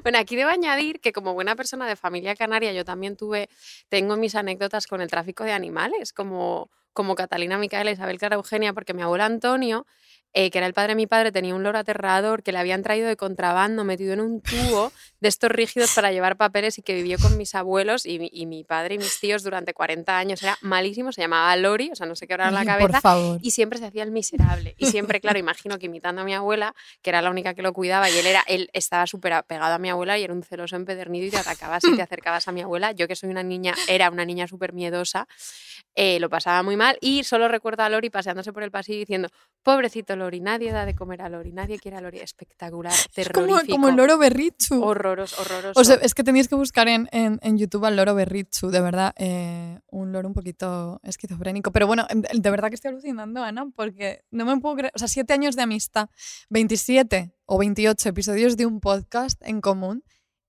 C: Bueno, aquí debo añadir que como buena persona de familia canaria, yo también tuve, tengo mis anécdotas con el tráfico de animales, como, como Catalina Micaela, Isabel Clara Eugenia, porque mi abuelo Antonio, eh, que era el padre de mi padre, tenía un loro aterrador que le habían traído de contrabando, metido en un tubo de estos rígidos para llevar papeles y que vivió con mis abuelos y, mi- y mi padre y mis tíos durante 40 años. Era malísimo, se llamaba Lori, o sea, no se quebraron la cabeza.
B: Por favor.
C: Y siempre se hacía el miserable. Y siempre, claro, imagino que imitando a mi abuela, que era la única que lo cuidaba, y él era, él estaba súper apegado a mi abuela y era un celoso empedernido y te atacaba si te acercabas a mi abuela. Yo que soy una niña, era una niña súper miedosa, eh, lo pasaba muy mal. Y solo recuerdo a Lori paseándose por el pasillo diciendo, pobrecito Lori, nadie da de comer a Lori, nadie quiere a Lori. Espectacular,
B: Es como,
C: terrorífico.
B: como el loro berrichu.
C: Horroros, horroroso.
B: O sea, es que tenéis que buscar en, en- en YouTube al loro Berrichu, de verdad, eh, un loro un poquito esquizofrénico. Pero bueno, de verdad que estoy alucinando, Ana, porque no me puedo creer. O sea, siete años de amistad, 27 o 28 episodios de un podcast en común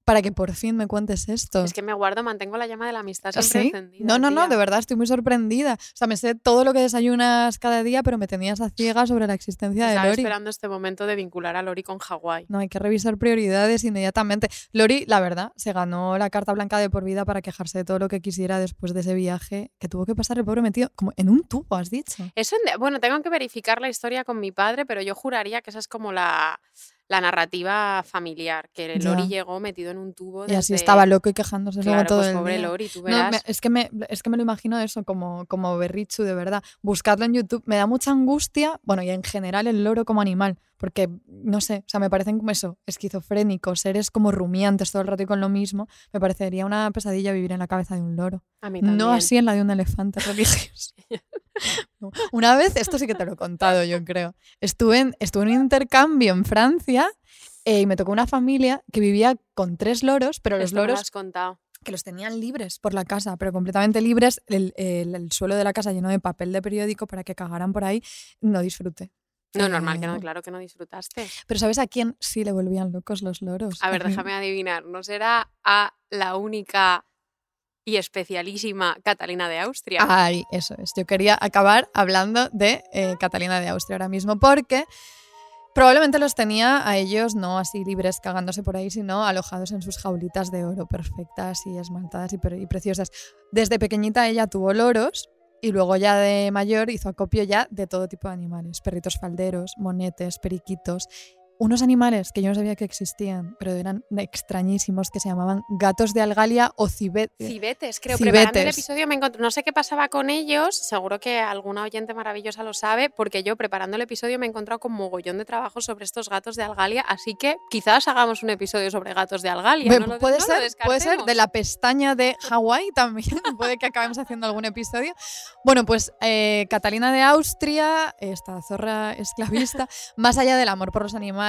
B: para que por fin me cuentes esto.
C: Es que me guardo, mantengo la llama de la amistad
B: ¿Ah,
C: siempre
B: sí?
C: encendida.
B: No, no, no, de verdad estoy muy sorprendida. O sea, me sé todo lo que desayunas cada día, pero me tenías a ciegas sobre la existencia de
C: Estaba
B: Lori.
C: esperando este momento de vincular a Lori con Hawái.
B: No, hay que revisar prioridades inmediatamente. Lori, la verdad, se ganó la carta blanca de por vida para quejarse de todo lo que quisiera después de ese viaje que tuvo que pasar el pobre metido como en un tubo, has dicho.
C: Eso, en- bueno, tengo que verificar la historia con mi padre, pero yo juraría que esa es como la, la narrativa familiar, que
B: Ya.
C: Lori llegó metido en un tubo.
B: Y así estaba loco y quejándose luego
C: Claro,
B: todo
C: pues
B: el
C: pobre
B: día.
C: Lori, tú
B: No,
C: verás.
B: me- es, que me, es que me lo imagino eso como, como berrichu, de verdad. Buscarlo en YouTube me da mucha angustia, bueno, y en general el loro como animal, porque, no sé, o sea, me parecen como eso, esquizofrénicos, seres como rumiantes todo el rato y con lo mismo. Me parecería una pesadilla vivir en la cabeza de un loro.
C: a mí
B: No así en la de un elefante religioso. No. Una vez, esto sí que te lo he contado, yo creo. Estuve en, estuve en un intercambio en Francia eh, y me tocó una familia que vivía con tres loros, pero los
C: Esto me lo
B: loros
C: has contado.
B: que los tenían libres por la casa, pero completamente libres, el, el- el suelo de la casa lleno de papel de periódico para que cagaran por ahí, no disfruté.
C: No, normal que no, claro que no disfrutaste.
B: Pero ¿sabes a quién sí le volvían locos los loros?
C: A ver, déjame adivinar. ¿No será a la única y especialísima Catalina de Austria?
B: Ay, eso es. Yo quería acabar hablando de eh, Catalina de Austria ahora mismo porque probablemente los tenía a ellos no así libres cagándose por ahí, sino alojados en sus jaulitas de oro perfectas y esmaltadas y, pre- y preciosas. Desde pequeñita ella tuvo loros y luego ya de mayor hizo acopio ya de todo tipo de animales, perritos falderos, monetes, periquitos. Unos animales que yo no sabía que existían, pero eran extrañísimos, que se llamaban gatos de Algalia o cibetes.
C: Cibetes, creo. Preparando el
B: Cibetes.
C: episodio me encontré, no sé qué pasaba con ellos, seguro que alguna oyente maravillosa lo sabe, porque yo preparando el episodio me he encontrado con mogollón de trabajo sobre estos gatos de Algalia, así que quizás hagamos un episodio sobre gatos de Algalia. No
B: puede,
C: lo
B: ser, puede ser de la pestaña de Hawái también. puede que acabemos haciendo algún episodio. Bueno, pues eh, Catalina de Austria, esta zorra esclavista, más allá del amor por los animales,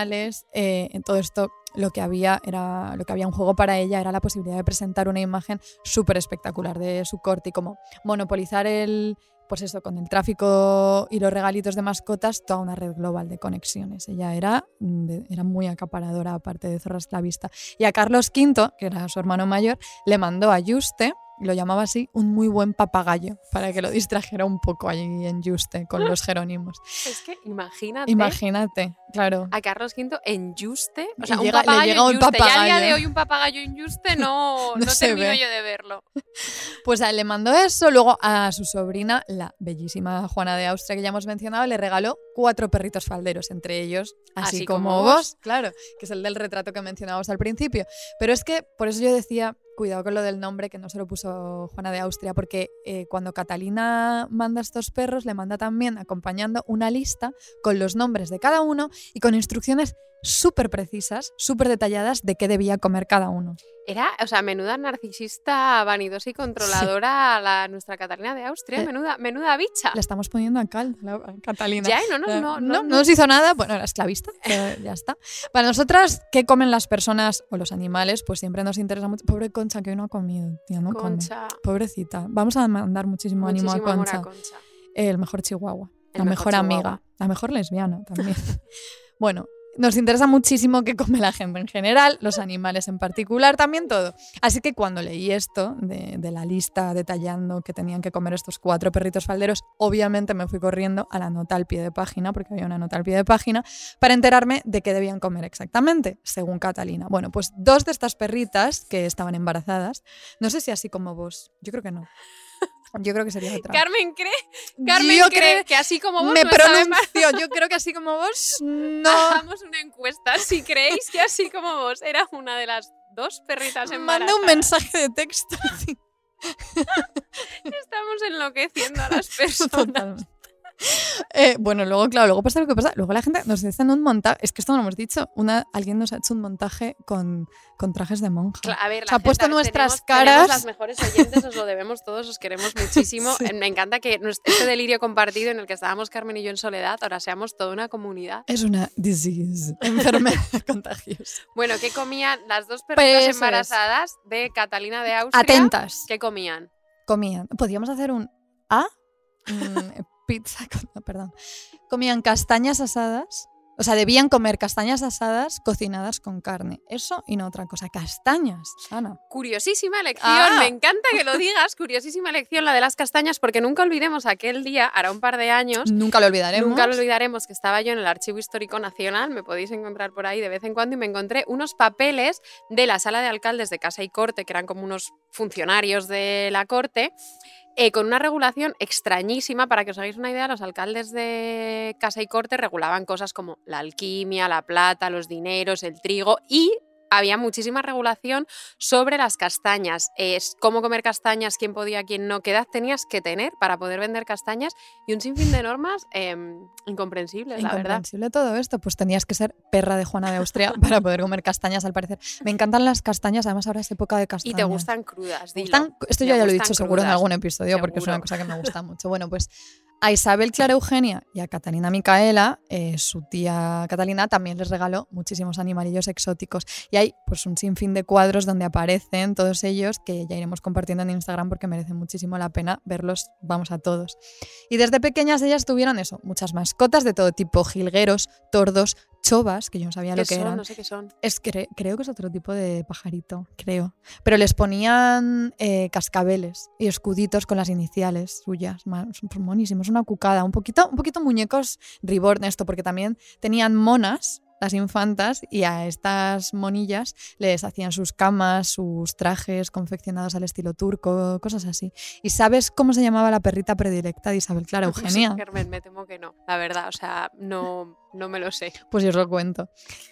B: eh, en todo esto lo que había era lo que había un juego para ella era la posibilidad de presentar una imagen súper espectacular de su corte y como monopolizar el pues eso, con el tráfico y los regalitos de mascotas, toda una red global de conexiones. Ella era, era muy acaparadora, aparte de zorra esclavista. Y a Carlos V, que era su hermano mayor, le mandó a Juste, lo llamaba así, un muy buen papagayo, para que lo distrajera un poco allí en Juste con los Jerónimos.
C: Es que imagínate.
B: Imagínate, claro.
C: a Carlos V en Juste, o sea,
B: Y
C: un
B: llega- le
C: papagayo
B: llega
C: en
B: un
C: a día
B: papagayo.
C: de hoy un papagayo en Juste no,
B: No
C: no,
B: se
C: termino
B: ve.
C: yo de verlo.
B: Pues a él le mandó eso, luego a su sobrina, la bellísima Juana de Austria que ya hemos mencionado, le regaló cuatro perritos falderos, entre ellos, así,
C: Así
B: como,
C: como
B: vos,
C: vos.
B: claro, que es el del retrato que mencionábamos al principio. Pero es que, por eso yo decía, cuidado con lo del nombre, que no se lo puso Juana de Austria, porque eh, cuando Catalina manda a estos perros, le manda también acompañando una lista con los nombres de cada uno y con instrucciones súper precisas, súper detalladas de qué debía comer cada uno.
C: Era, o sea, menuda narcisista, vanidosa y controladora la nuestra Catalina de Austria,
B: Eh,
C: menuda, menuda bicha.
B: La estamos poniendo a cal, la- a Catalina.
C: Ya, y no, no,
B: Eh,
C: no,
B: no,
C: no,
B: no nos hizo nada, bueno, era esclavista, pero ya está. Para nosotras, ¿qué comen las personas o los animales? Pues siempre nos interesa mucho. Pobre Concha, que hoy no ha comido, tía, no come.
C: Concha.
B: Pobrecita. Vamos a mandar muchísimo, ánimo a
C: amor
B: Concha.
C: a Concha.
B: El mejor chihuahua.
C: El
B: la
C: mejor
B: mejor, amiga. La mejor lesbiana también. bueno, nos interesa muchísimo qué come la gente en general, los animales en particular, también todo. Así que cuando leí esto de, la lista detallando que tenían que comer estos cuatro perritos falderos, obviamente me fui corriendo a la nota al pie de página, porque había una nota al pie de página, para enterarme de qué debían comer exactamente, según Catalina. Bueno, pues dos de estas perritas que estaban embarazadas, no sé si así como vos, yo creo que no. Yo creo que sería otra.
C: Carmen cree, Carmen
B: Yo
C: cree que así como vos
B: me
C: no
B: pronuncio. Yo creo que así como vos, no.
C: Hagamos una encuesta. Si creéis que así como vos era una de las dos perritas embarazadas,
B: Manda un mensaje de texto.
C: estamos enloqueciendo a las personas.
B: Totalmente. Eh, bueno, luego, claro, luego pasa lo que pasa. Luego la gente nos dice en un montaje. Es que esto no lo hemos dicho. Una, alguien nos ha hecho un montaje con, con trajes de monja.
C: Cla- A ver, la
B: Se ha
C: gente-
B: puesto
C: tenemos-
B: nuestras
C: tenemos
B: caras.
C: las mejores oyentes, os lo debemos todos, os queremos muchísimo.
B: Sí.
C: Eh, Me encanta que este delirio compartido en el que estábamos Carmen y yo en soledad, ahora seamos toda una comunidad.
B: Es una disease, enfermedad contagiosa.
C: Bueno, ¿qué comían las dos
B: Pues es.
C: embarazadas de Catalina de Austria?
B: Atentas.
C: ¿Qué comían?
B: Comían. Podríamos hacer un A. Mm, pizza con. no, perdón. Comían castañas asadas. O sea, debían comer castañas asadas cocinadas con carne. Eso y no otra cosa. Castañas, Ana.
C: Curiosísima elección,
B: Ah.
C: me encanta que lo digas, curiosísima elección la de las castañas, porque nunca olvidemos aquel día, hará un par de años,
B: Nunca lo olvidaremos.
C: Nunca lo olvidaremos que estaba yo en el Archivo Histórico Nacional, me podéis encontrar por ahí de vez en cuando, y me encontré unos papeles de la sala de alcaldes de Casa y Corte, que eran como unos funcionarios de la Corte, eh, con una regulación extrañísima. Para que os hagáis una idea, los alcaldes de Casa y Corte regulaban cosas como la alquimia, la plata, los dineros, el trigo y había muchísima regulación sobre las castañas. Es cómo comer castañas, quién podía, quién no, qué edad tenías que tener para poder vender castañas y un sinfín de normas em, incomprensibles, la verdad.
B: Incomprensible todo esto. Pues tenías que ser perra de Juana de Austria para poder comer castañas, al parecer. Me encantan las castañas, además ahora es época de
C: Y
B: castañas.
C: te gustan crudas, dilo.
B: gustan- esto yo ya lo he dicho seguro en algún episodio porque es una cosa que me gusta mucho. Bueno, pues a Isabel Clara Eugenia y a Catalina Micaela, eh, su tía Catalina, también les regaló muchísimos animalillos exóticos. Y hay pues un sinfín de cuadros donde aparecen todos ellos que ya iremos compartiendo en Instagram porque merece muchísimo la pena verlos, vamos a todos. Y desde pequeñas ellas tuvieron eso, muchas mascotas de todo tipo, jilgueros, tordos, chovas, que yo no sabía
C: ¿Qué
B: lo que
C: son?
B: eran.
C: No sé qué son.
B: Es cre- creo que es otro tipo de pajarito, creo. Pero les ponían eh, cascabeles y escuditos con las iniciales suyas. Son monísimos, una cucada. Un poquito, un poquito muñecos reborn esto, porque también tenían monas, las infantas, y a estas monillas les hacían sus camas, sus trajes confeccionados al estilo turco, cosas así. ¿Y sabes cómo se llamaba la perrita predilecta de Isabel Clara Eugenia?
C: Carmen, me temo que no, la verdad, o sea, no, no me lo sé.
B: Pues yo os lo cuento.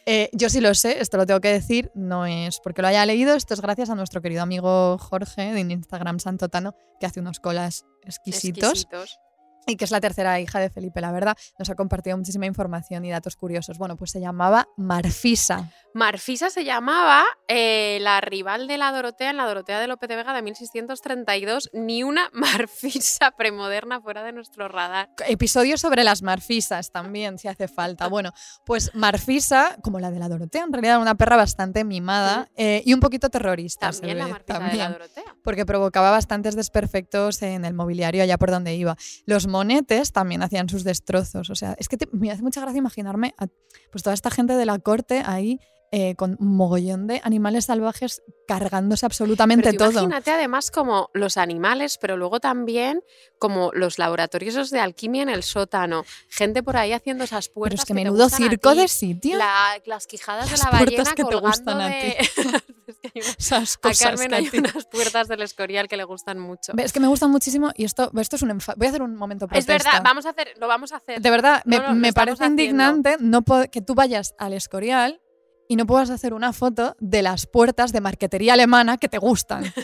B: Eh, yo sí lo sé, esto lo tengo que decir, no es porque lo haya leído, esto es gracias a nuestro querido amigo Jorge de Instagram Santotano, que hace unos colas exquisitos,
C: Exquisitos.
B: Y que es la tercera hija de Felipe, la verdad. Nos ha compartido muchísima información y datos curiosos. Bueno, pues se llamaba Marfisa.
C: Marfisa se llamaba eh, la rival de la Dorotea en la Dorotea de Lope de Vega de 1632. Ni una Marfisa premoderna fuera de nuestro radar.
B: Episodios sobre las marfisas también, si hace falta. Bueno, pues Marfisa, como la de la Dorotea, en realidad era una perra bastante mimada eh, y un poquito terrorista. se
C: También la Marfisa de la
B: también.
C: Dorotea.
B: porque provocaba bastantes desperfectos en el mobiliario allá por donde iba. Los monetes también hacían sus destrozos. O sea, es que te- me hace mucha gracia imaginarme a pues toda esta gente de la corte ahí eh, con un mogollón de animales salvajes cargándose absolutamente
C: Pero
B: todo.
C: imagínate además como los animales, pero luego también como los laboratorios de alquimia en el sótano. Gente por ahí haciendo esas
B: Pero
C: puertas.
B: es que
C: te
B: menudo
C: a
B: circo
C: ti.
B: de sitio.
C: La- las quijadas
B: Las
C: de la ballena
B: que te gustan a
C: de... Es que hay
B: Esas
C: a
B: cosas
C: Carmen
B: a
C: hay
B: ti-
C: unas puertas del Escorial que le gustan mucho.
B: Es que me gustan muchísimo y esto, esto es un Voy a hacer un momento
C: Es
B: protesta.
C: verdad, vamos a hacer, lo vamos a hacer.
B: De verdad, me,
C: No,
B: me parece
C: haciendo.
B: indignante no que tú vayas al Escorial y no puedas hacer una foto de las puertas de marquetería alemana que te gustan.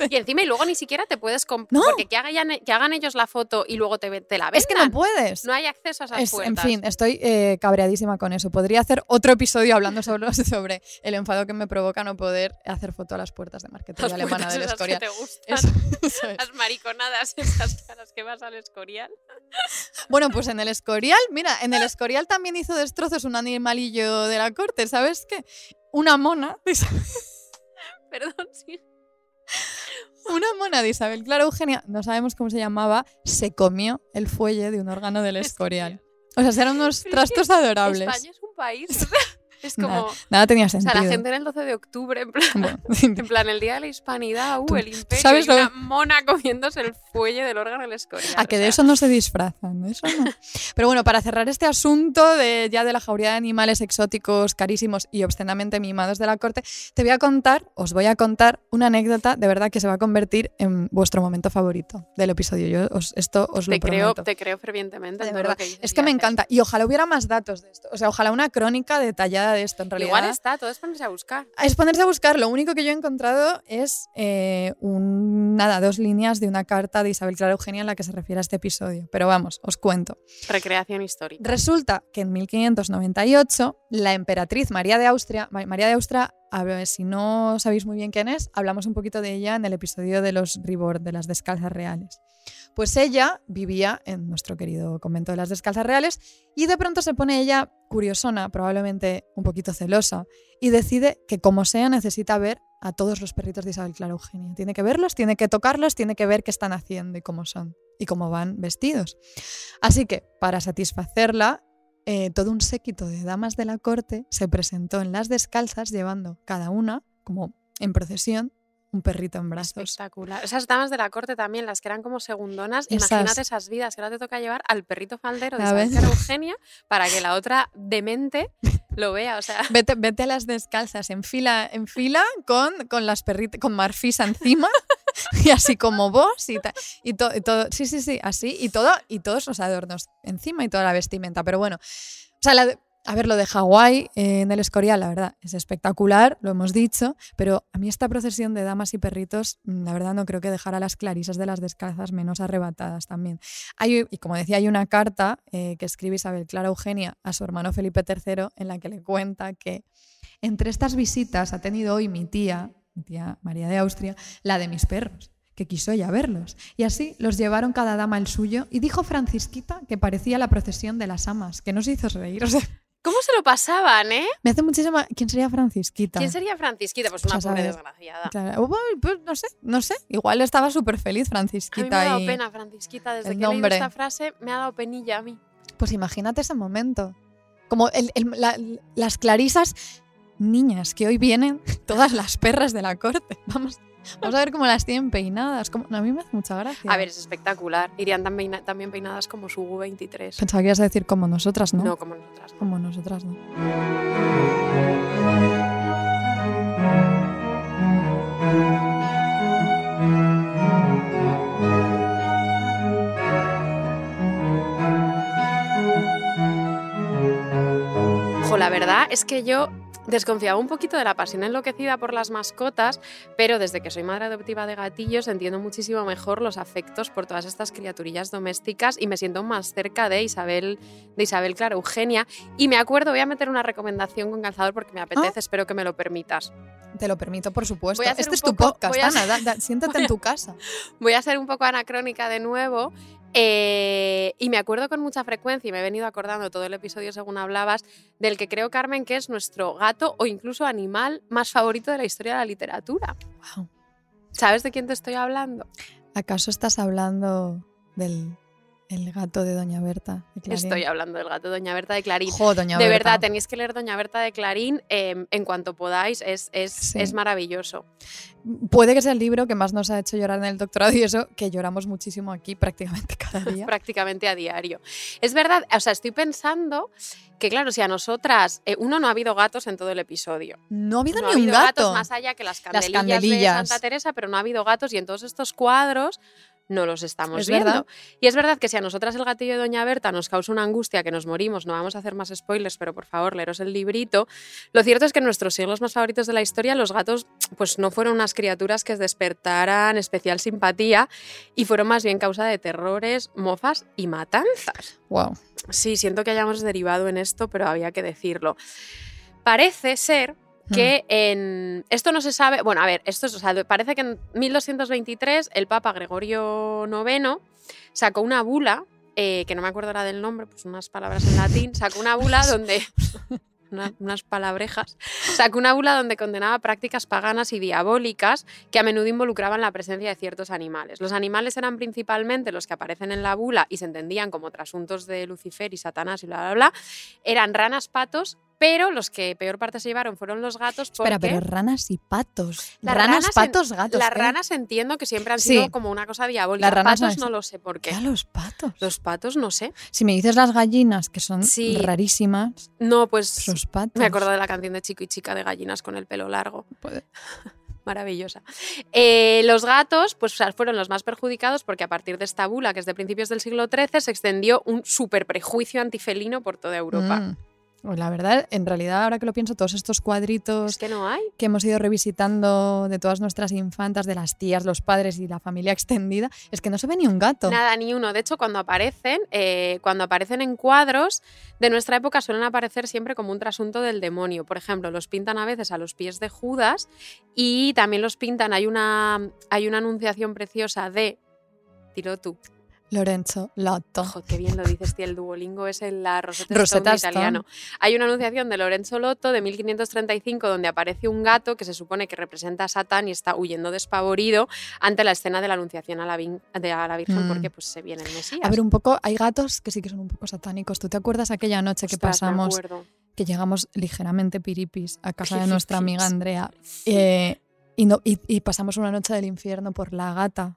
C: Y encima, y luego ni siquiera te puedes comprar.
B: No.
C: Porque que hagan, que hagan ellos la foto y luego te, la vendan.
B: Es que no puedes.
C: No hay acceso a esas
B: Es-
C: puertas.
B: en fin, estoy eh, cabreadísima con eso. Podría hacer otro episodio hablando sobre, sobre el enfado que me provoca no poder hacer foto a las puertas de marketing alemana del
C: esas que
B: Escorial.
C: te gustan.
B: Eso- eso es.
C: Las mariconadas esas caras que vas al Escorial.
B: Bueno, pues en el Escorial, mira, en el Escorial también hizo destrozos un animalillo de la corte, ¿sabes qué? Una mona,
C: Perdón, sí.
B: Una mona de Isabel Clara Eugenia, no sabemos cómo se llamaba, se comió el fuelle de un órgano del Escorial. O sea, eran unos trastos adorables.
C: España es un país. o sea, es como.
B: Nada, nada tenía
C: O sea,
B: sentido.
C: la gente en el 12 de octubre, en plan,
B: Bueno,
C: en plan, el día de la hispanidad, uh, el imperio,
B: sabes
C: y
B: lo-
C: una mona comiéndose el fuelle del órgano del escorial.
B: A que de
C: sea,
B: eso no se disfrazan, de eso no. Pero bueno, para cerrar este asunto de ya de la jauría de animales exóticos, carísimos y obscenamente mimados de la corte, te voy a contar, os voy a contar una anécdota de verdad que se va a convertir en vuestro momento favorito del episodio. Yo os- esto os lo
C: Te creo, te creo fervientemente. en
B: de verdad.
C: que
B: Es que me encanta. Y ojalá hubiera más datos de esto. O sea, ojalá una crónica detallada de esto. En realidad,
C: Igual está, todo es ponerse a buscar.
B: es ponerse a buscar. Lo único que yo he encontrado es eh, un, nada, dos líneas de una carta de Isabel Clara Eugenia en la que se refiere a este episodio. Pero vamos, os cuento.
C: Recreación histórica.
B: Resulta que en 1598 la emperatriz María de Austria, Ma- María de Austria, a ver, si no sabéis muy bien quién es, hablamos un poquito de ella en el episodio de los Ribord, de las descalzas reales. Pues ella vivía en nuestro querido convento de las descalzas reales y de pronto se pone ella curiosona, probablemente un poquito celosa, y decide que como sea necesita ver a todos los perritos de Isabel Clara Eugenia. Tiene que verlos, tiene que tocarlos, tiene que ver qué están haciendo y cómo son y cómo van vestidos. Así que, para satisfacerla, eh, todo un séquito de damas de la corte se presentó en las descalzas llevando cada una, como en procesión, un perrito en brazos.
C: Espectacular. Esas damas de la corte también, las que eran como segundonas,
B: Esas.
C: imagínate esas vidas que ahora te toca llevar al perrito faldero de. Clara Eugenia para que la otra demente lo vea. O sea,
B: Vete, vete a las descalzas en fila, en fila con, con las perritas, con Marfisa encima y así como vos y, y, to- y todo, sí, sí, sí, así y todo y todos los adornos encima y toda la vestimenta. Pero bueno, o sea, la a ver, lo de Hawái eh, en el Escorial, la verdad, es espectacular, lo hemos dicho, pero a mí esta procesión de damas y perritos, mm, la verdad no creo que dejara a las clarisas de las descalzas menos arrebatadas también. Hay, y como decía, hay una carta eh, que escribe Isabel Clara Eugenia a su hermano Felipe III en la que le cuenta que entre estas visitas ha tenido hoy mi tía, mi tía María de Austria, la de mis perros que quiso ella verlos. Y así los llevaron cada dama el suyo y dijo Francisquita que parecía la procesión de las amas, que nos hizo reír. O sea,
C: ¿cómo se lo pasaban, eh?
B: me hace muchísima... ¿Quién sería Francisquita?
C: ¿Quién sería Francisquita? Pues una pobre
B: sabes.
C: desgraciada.
B: Claro, uy, pues no sé, no sé. Igual estaba súper feliz
C: A mí me
B: Francisquita.
C: ha dado
B: y-
C: pena, Francisquita. Desde
B: el
C: que he leído
B: nombre.
C: esta frase me ha dado penilla a mí.
B: Pues imagínate ese momento. Como el- el- la- las clarisas niñas que hoy vienen, todas las perras de la corte. Vamos, vamos a ver cómo las tienen peinadas. Como, a mí me hace mucha gracia.
C: A ver, es espectacular. Irían tan peina- también peinadas como su U23.
B: Pensaba que ibas a decir como nosotras, ¿no?
C: No, como nosotras. no.
B: Como nosotras, ¿no?
C: Ojo, la verdad es que yo desconfiaba un poquito de la pasión enloquecida por las mascotas, pero desde que soy madre adoptiva de gatillos entiendo muchísimo mejor los afectos por todas estas criaturillas domésticas y me siento más cerca de Isabel, de Isabel Clara Eugenia. Y me acuerdo, voy a meter una recomendación con calzador porque me apetece, espero que me lo permitas.
B: Te lo permito, por supuesto. Este es tu podcast,
C: a
B: Ana.
C: hacer-
B: da- da- siéntate en tu casa.
C: Voy a ser un poco anacrónica de nuevo. Eh, y me acuerdo con mucha frecuencia, y me he venido acordando todo el episodio según hablabas, del que creo, Carmen, que es nuestro gato o incluso animal más favorito de la historia de la literatura.
B: Wow.
C: ¿Sabes de quién te estoy hablando?
B: ¿Acaso estás hablando del el gato de Doña Berta? de Clarín?
C: Estoy hablando del gato de Doña Berta de Clarín.
B: Jo, Doña
C: de
B: Berta.
C: verdad, tenéis que leer Doña Berta de Clarín eh, en cuanto podáis, es, es,
B: Sí.
C: es maravilloso.
B: Puede que sea el libro que más nos ha hecho llorar en el doctorado y eso, que lloramos muchísimo aquí prácticamente cada día.
C: prácticamente a diario. Es verdad, o sea, estoy pensando que, claro, si a nosotras, eh, uno, no ha habido gatos en todo el episodio.
B: No ha habido
C: no ha
B: ni un gato.
C: gatos más allá que las candelillas,
B: candelillas.
C: de Santa Teresa, pero no ha habido gatos y en todos estos cuadros no los estamos
B: Es
C: viendo.
B: verdad.
C: Y es verdad que si a nosotras el gatillo de Doña Berta nos causa una angustia que nos morimos, no vamos a hacer más spoilers, pero por favor, leeros el librito. Lo cierto es que en nuestros siglos más favoritos de la historia, los gatos pues no fueron unas criaturas que despertaran especial simpatía y fueron más bien causa de terrores, mofas y matanzas.
B: Wow.
C: Sí, siento que hayamos derivado en esto, pero había que decirlo. Parece ser que en esto no se sabe, bueno, a ver, esto es, o sea, parece que en 1223 el Papa Gregorio IX sacó una bula, eh, que no me acuerdo ahora del nombre, pues unas palabras en latín, sacó una bula donde una- unas palabrejas, sacó una bula donde condenaba prácticas paganas y diabólicas que a menudo involucraban la presencia de ciertos animales. Los animales eran principalmente los que aparecen en la bula y se entendían como trasuntos de Lucifer y Satanás y bla, bla, bla. Eran ranas, patos, pero los que peor parte se llevaron fueron los gatos porque...
B: Espera, pero ranas y patos.
C: Las
B: ranas, patos, gatos.
C: Las
B: ¿eh?
C: ranas entiendo que siempre han
B: Sí.
C: sido como una cosa diabólica.
B: Las ranas
C: patos
B: no
C: lo sé por qué.
B: ¿Qué a los patos?
C: Los patos no sé.
B: Si me dices las gallinas, que son
C: Sí.
B: rarísimas,
C: No, pues
B: los patos.
C: me acuerdo de la canción de Chico y Chica de gallinas con el pelo largo.
B: Puede-
C: Maravillosa. Eh, los gatos pues, fueron los más perjudicados porque a partir de esta bula, que es de principios del siglo XIII, se extendió un super prejuicio antifelino por toda Europa.
B: Mm. Pues La verdad, en realidad, ahora que lo pienso, todos estos cuadritos
C: Es que no hay.
B: que hemos ido revisitando de todas nuestras infantas, de las tías, los padres y la familia extendida, es que no se ve ni un gato.
C: Nada, ni uno. De hecho, cuando aparecen, eh, cuando aparecen en cuadros de nuestra época suelen aparecer siempre como un trasunto del demonio. Por ejemplo, los pintan a veces a los pies de Judas y también los pintan. Hay una, hay una anunciación preciosa de. Tiro tú.
B: Lorenzo Lotto.
C: Ojo, qué bien lo dices, tío. El Duolingo es en la Rosetta,
B: Rosetta
C: Stone italiano. Hay una anunciación de Lorenzo Lotto de 1535 donde aparece un gato que se supone que representa a Satán y está huyendo despavorido ante la escena de la anunciación a la, de a la Virgen
B: Mm.
C: porque pues se viene el Mesías.
B: A ver, un poco, hay gatos que sí que son un poco satánicos. ¿Tú te acuerdas aquella noche que
C: Ostras,
B: pasamos, que llegamos ligeramente piripis a casa de nuestra amiga Andrea eh, y, no, y, y pasamos una noche del infierno por la gata?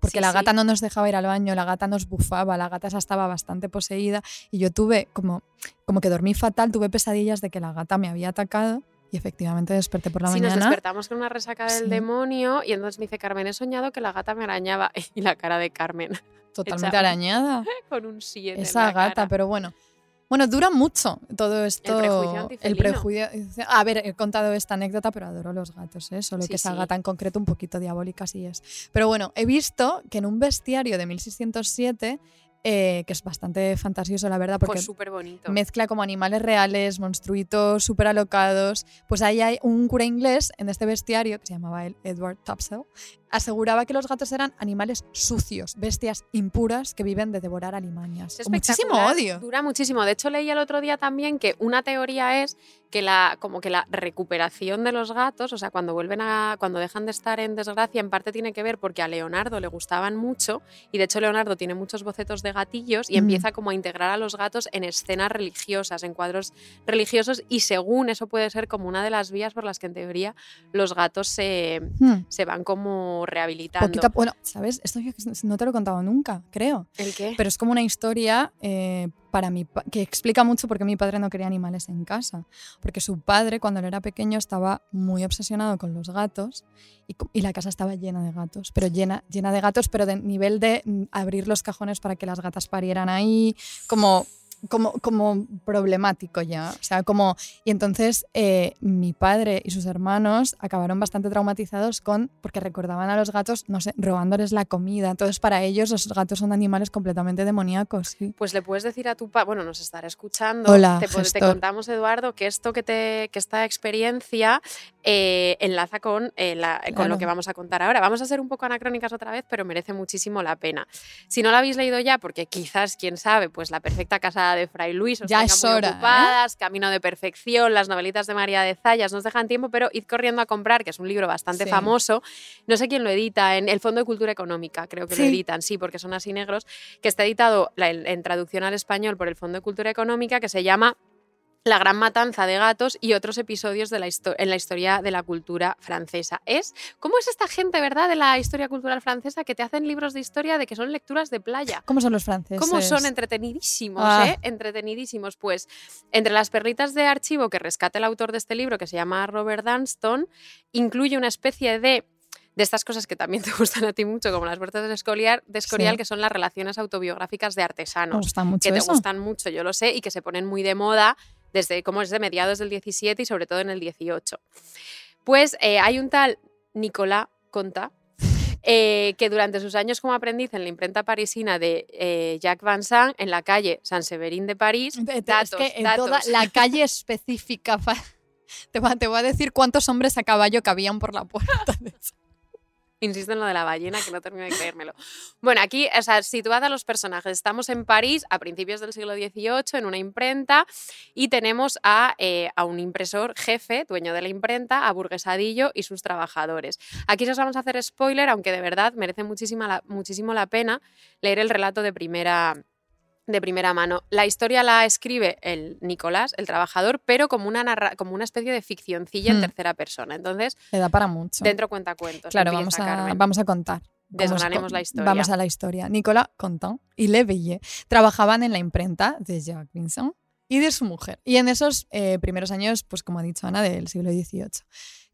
B: Porque
C: Sí,
B: la
C: sí.
B: gata no nos dejaba ir al baño, la gata nos bufaba, la gata esa estaba bastante poseída y yo tuve como, como que dormí fatal, tuve pesadillas de que la gata me había atacado y efectivamente desperté por la
C: Sí, nos
B: mañana.
C: despertamos con una resaca del
B: Sí.
C: demonio y entonces me dice Carmen, he soñado que la gata me arañaba y la cara de Carmen
B: totalmente arañada.
C: con un 7
B: Esa gata, pero bueno. Bueno, dura mucho todo esto.
C: prejuicio
B: el prejuicio. A ver, he contado esta anécdota, pero adoro los gatos, ¿eh? Solo
C: Sí,
B: que esa
C: sí.
B: gata en concreto un poquito diabólica sí es. Pero bueno, he visto que en un bestiario de 1607, eh, que es bastante fantasioso, la verdad, porque
C: Pues bonito.
B: mezcla como animales reales, monstruitos súper alocados. Pues ahí hay un cura inglés en este bestiario, que se llamaba Edward Topsell, aseguraba que los gatos eran animales sucios, bestias impuras que viven de devorar alimañas.
C: Es
B: muchísimo odio.
C: Dura muchísimo. De hecho, leí el otro día también que una teoría es que la, como que la recuperación de los gatos, o sea, cuando vuelven a, cuando dejan de estar en desgracia, en parte tiene que ver porque a Leonardo le gustaban mucho, y de hecho Leonardo tiene muchos bocetos de gatillos y
B: Mm.
C: empieza como a integrar a los gatos en escenas religiosas, en cuadros religiosos, y según eso puede ser como una de las vías por las que en teoría los gatos se,
B: Hmm.
C: se van como rehabilitando.
B: Poquito bueno, ¿sabes? Esto yo no te lo he contado nunca, creo.
C: ¿El qué?
B: Pero es como una historia eh, para mi que explica mucho por qué mi padre no quería animales en casa. Porque su padre, cuando él era pequeño, estaba muy obsesionado con los gatos y, y la casa estaba llena de gatos. Pero llena, llena de gatos, pero de nivel de mm, abrir los cajones para que las gatas parieran ahí, como. Como, como problemático ya. O sea, como. Y entonces eh, mi padre y sus hermanos acabaron bastante traumatizados con. porque recordaban a los gatos, no sé, robándoles la comida. Entonces, para ellos, los gatos son animales completamente demoníacos. sí.
C: Pues le puedes decir a tu padre, bueno, nos estará escuchando.
B: Hola,
C: te, te contamos, Eduardo, que esto que te, que esta experiencia eh, enlaza con, eh, la- con lo que vamos a contar ahora. Vamos a ser un poco anacrónicas otra vez, pero merece muchísimo la pena. Si no lo habéis leído ya, porque quizás, quién sabe, pues la perfecta casa de Fray Luis os
B: Ya es
C: muy
B: hora, ¿eh?
C: ocupadas, Camino de Perfección, las novelitas de María de Zayas, nos dejan tiempo, pero id corriendo a comprar, que es un libro bastante
B: Sí.
C: famoso. No sé quién lo edita, en el Fondo de Cultura Económica, creo que lo editan, sí, porque son así negros, que está editado en traducción al español por el Fondo de Cultura Económica, que se llama La gran matanza de gatos y otros episodios de la en la historia de la cultura francesa. Es cómo es esta gente, ¿verdad? De la historia cultural francesa que te hacen libros de historia de que son lecturas de playa.
B: ¿Cómo son los franceses?
C: ¿Cómo son entretenidísimos,
B: Ah.
C: eh? Entretenidísimos. Pues entre las perlitas de archivo que rescata el autor de este libro, que se llama Robert Dunston, incluye una especie de de estas cosas que también te gustan a ti mucho, como las puertas de Escorial, de Escorial
B: Sí.
C: que son las relaciones autobiográficas de
B: Me
C: artesanos
B: gusta mucho
C: que te
B: eso.
C: gustan mucho, yo lo sé, y que se ponen muy de moda desde como es de mediados del 17 y sobre todo en el 18. Pues eh, hay un tal Nicolas Conta eh, que durante sus años como aprendiz en la imprenta parisina de eh, Jacques Vincent en la calle San Severin de París, datos,
B: es que en
C: datos.
B: toda la calle específica te voy a decir cuántos hombres a caballo cabían por la puerta. de.
C: Insisto en lo de la ballena, que no termino de creérmelo. Bueno, aquí, o sea, los personajes. Estamos en París a principios del siglo XVIII, en una imprenta, y tenemos a, eh, a un impresor jefe, dueño de la imprenta, a Burguesadillo y sus trabajadores. Aquí os vamos a hacer spoiler, aunque de verdad merece muchísima muchísimo la pena leer el relato de primera de primera mano. La historia la escribe el Nicolás, el trabajador, pero como una, narra- como una especie de ficcioncilla en
B: Hmm.
C: tercera persona. Entonces,
B: Le da para mucho.
C: dentro cuenta cuentos.
B: claro, vamos a, vamos a contar.
C: Desgranemos la historia.
B: Vamos a la historia. Nicolas Contant y Le trabajaban en la imprenta de Jacques Vincent y de su mujer. Y en esos eh, primeros años, pues como ha dicho Ana, del siglo XVIII.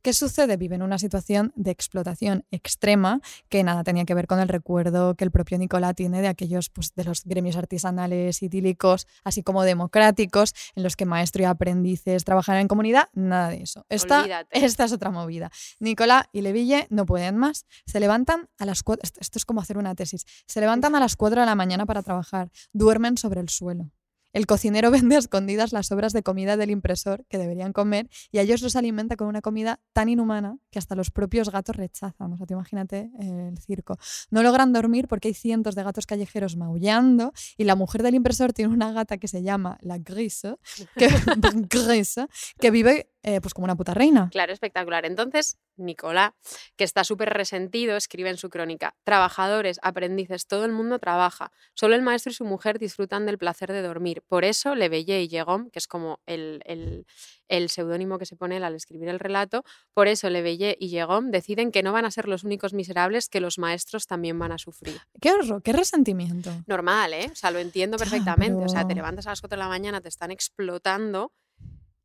B: ¿Qué sucede? Viven una situación de explotación extrema que nada tenía que ver con el recuerdo que el propio Nicolás tiene de aquellos, pues, de los gremios artesanales idílicos, así como democráticos, en los que maestro y aprendices trabajan en comunidad, nada de eso. Esta,
C: Olvídate.
B: esta es otra movida. Nicolás y Leville no pueden más. Se levantan a las cuatro. Esto, esto es como hacer una tesis. Se levantan a las 4 de la mañana para trabajar. Duermen sobre el suelo. El cocinero vende a escondidas las sobras de comida del impresor que deberían comer y a ellos los alimenta con una comida tan inhumana que hasta los propios gatos rechazan. O sea, te imagínate eh, el circo. No logran dormir porque hay cientos de gatos callejeros maullando y la mujer del impresor tiene una gata que se llama la Grise, que, Grise, que vive eh, pues como una puta reina.
C: Claro, espectacular. Entonces, Nicolás, que está súper resentido, escribe en su crónica, trabajadores, aprendices, todo el mundo trabaja. Solo el maestro y su mujer disfrutan del placer de dormir. Por eso, Le Veillé y Llegom, que es como el, el, el seudónimo que se pone él al escribir el relato, por eso Le Veillé y Llegom deciden que no van a ser los únicos miserables que los maestros también van a sufrir.
B: Qué horror, qué resentimiento.
C: Normal, ¿eh? O sea, lo entiendo perfectamente. O sea, te levantas a las 4 de la mañana, te están explotando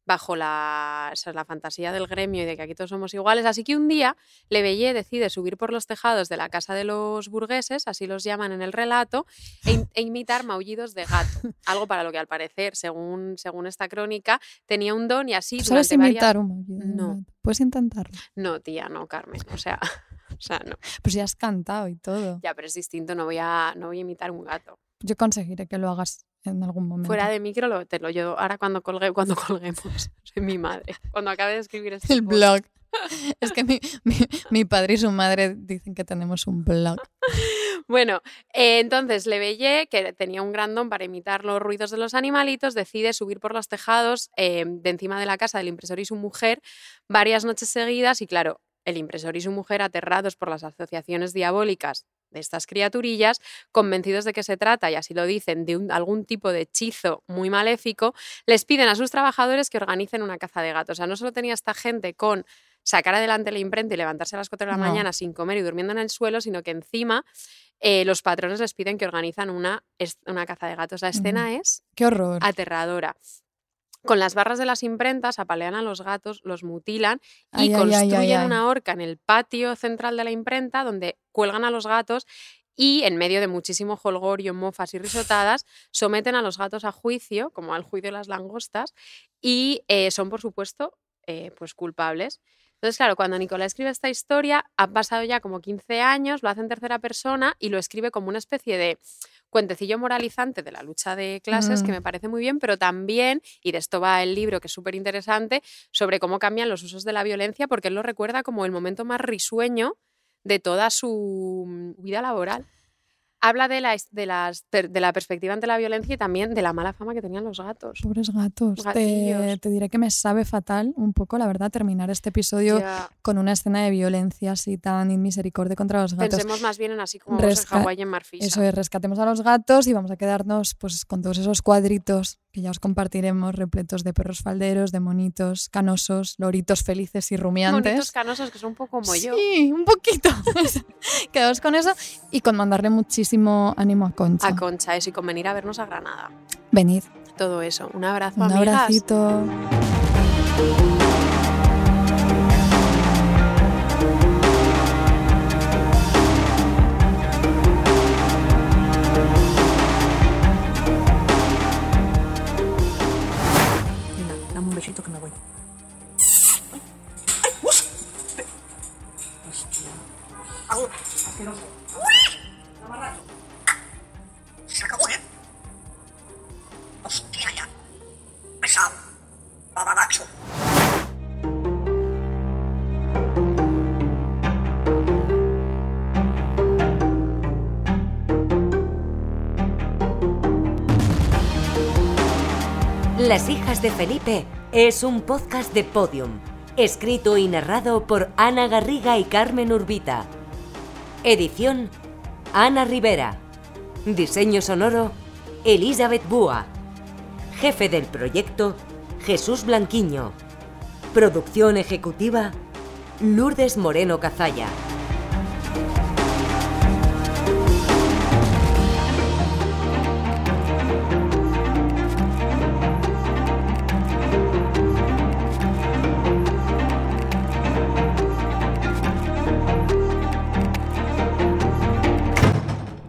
C: bajo la, la fantasía del gremio y de que aquí todos somos iguales. Así que un día Leveillé decide subir por los tejados de la casa de los burgueses, así los llaman en el relato, e, e imitar maullidos de gato. Algo para lo que al parecer, según, según esta crónica, tenía un don y así
B: ¿Tú ¿Sabes
C: varias-
B: imitar un maullido
C: No.
B: Puedes intentarlo.
C: No, tía, no, Carmen. O sea, o sea, no.
B: Pues ya has cantado y todo.
C: Ya, pero es distinto, no voy a, no voy a imitar un gato.
B: Yo conseguiré que lo hagas en algún momento.
C: Fuera de micro lo, te lo yo ahora cuando colgue, cuando colguemos. Soy mi madre. Cuando acabe de escribir este
B: el
C: post.
B: blog. Es que mi, mi, mi padre y su madre dicen que tenemos un blog.
C: Bueno, eh, entonces Leveillé, que tenía un gran don para imitar los ruidos de los animalitos, decide subir por los tejados eh, de encima de la casa del impresor y su mujer varias noches seguidas y claro, el impresor y su mujer aterrados por las asociaciones diabólicas de estas criaturillas, convencidos de que se trata, y así lo dicen, de un- algún tipo de hechizo muy maléfico, les piden a sus trabajadores que organicen una caza de gatos. O sea, no solo tenía esta gente con sacar adelante la imprenta y levantarse a las 4 de la
B: No.
C: mañana sin comer y durmiendo en el suelo, sino que encima eh, los patrones les piden que organizan una, una caza de gatos. La escena es
B: Qué horror.
C: aterradora. Con las barras de las imprentas apalean a los gatos, los mutilan y
B: ay, ay, ay,
C: construyen
B: ay.
C: una horca en el patio central de la imprenta donde cuelgan a los gatos y en medio de muchísimo jolgorio, mofas y risotadas, someten a los gatos a juicio, como al juicio de las langostas, y eh, son, por supuesto, eh, pues culpables. Entonces, claro, cuando Nicolás escribe esta historia, han pasado ya como 15 años, lo hace en tercera persona y lo escribe como una especie de cuentecillo moralizante de la lucha de clases, que
B: Mm.
C: me parece muy bien, pero también, y de esto va el libro, que es súper interesante, sobre cómo cambian los usos de la violencia, porque él lo recuerda como el momento más risueño de toda su mm, vida laboral. Habla de la, de, las, de la perspectiva ante la violencia y también de la mala fama que tenían los gatos.
B: Pobres gatos. Te, te diré que me sabe fatal un poco, la verdad, terminar este episodio con una escena de violencia así tan inmisericordia contra los gatos.
C: pensemos más bien en así como vamos en
B: Resca-
C: Hawái y en Marfisa.
B: Eso es, rescatemos a los gatos y vamos a quedarnos pues con todos esos cuadritos que ya os compartiremos, repletos de perros falderos, de monitos canosos, loritos felices y rumiantes.
C: Bonitos canosos que son un poco como yo.
B: Sí, un poquito. Quedaos con eso y con mandarle muchísimo ánimo a Concha.
C: A Concha, eso, y con venir a vernos a Granada.
B: Venid,
C: Todo eso. Un abrazo,
B: un
C: amigas.
B: abracito.
E: Las hijas de Felipe es un podcast de Podium, escrito y narrado por Ana Garriga y Carmen Urbita. Edición Ana Rivera. Diseño sonoro Elizabeth Búa. Jefe del proyecto Jesús Blanquiño. Producción ejecutiva Lourdes Moreno Cazalla.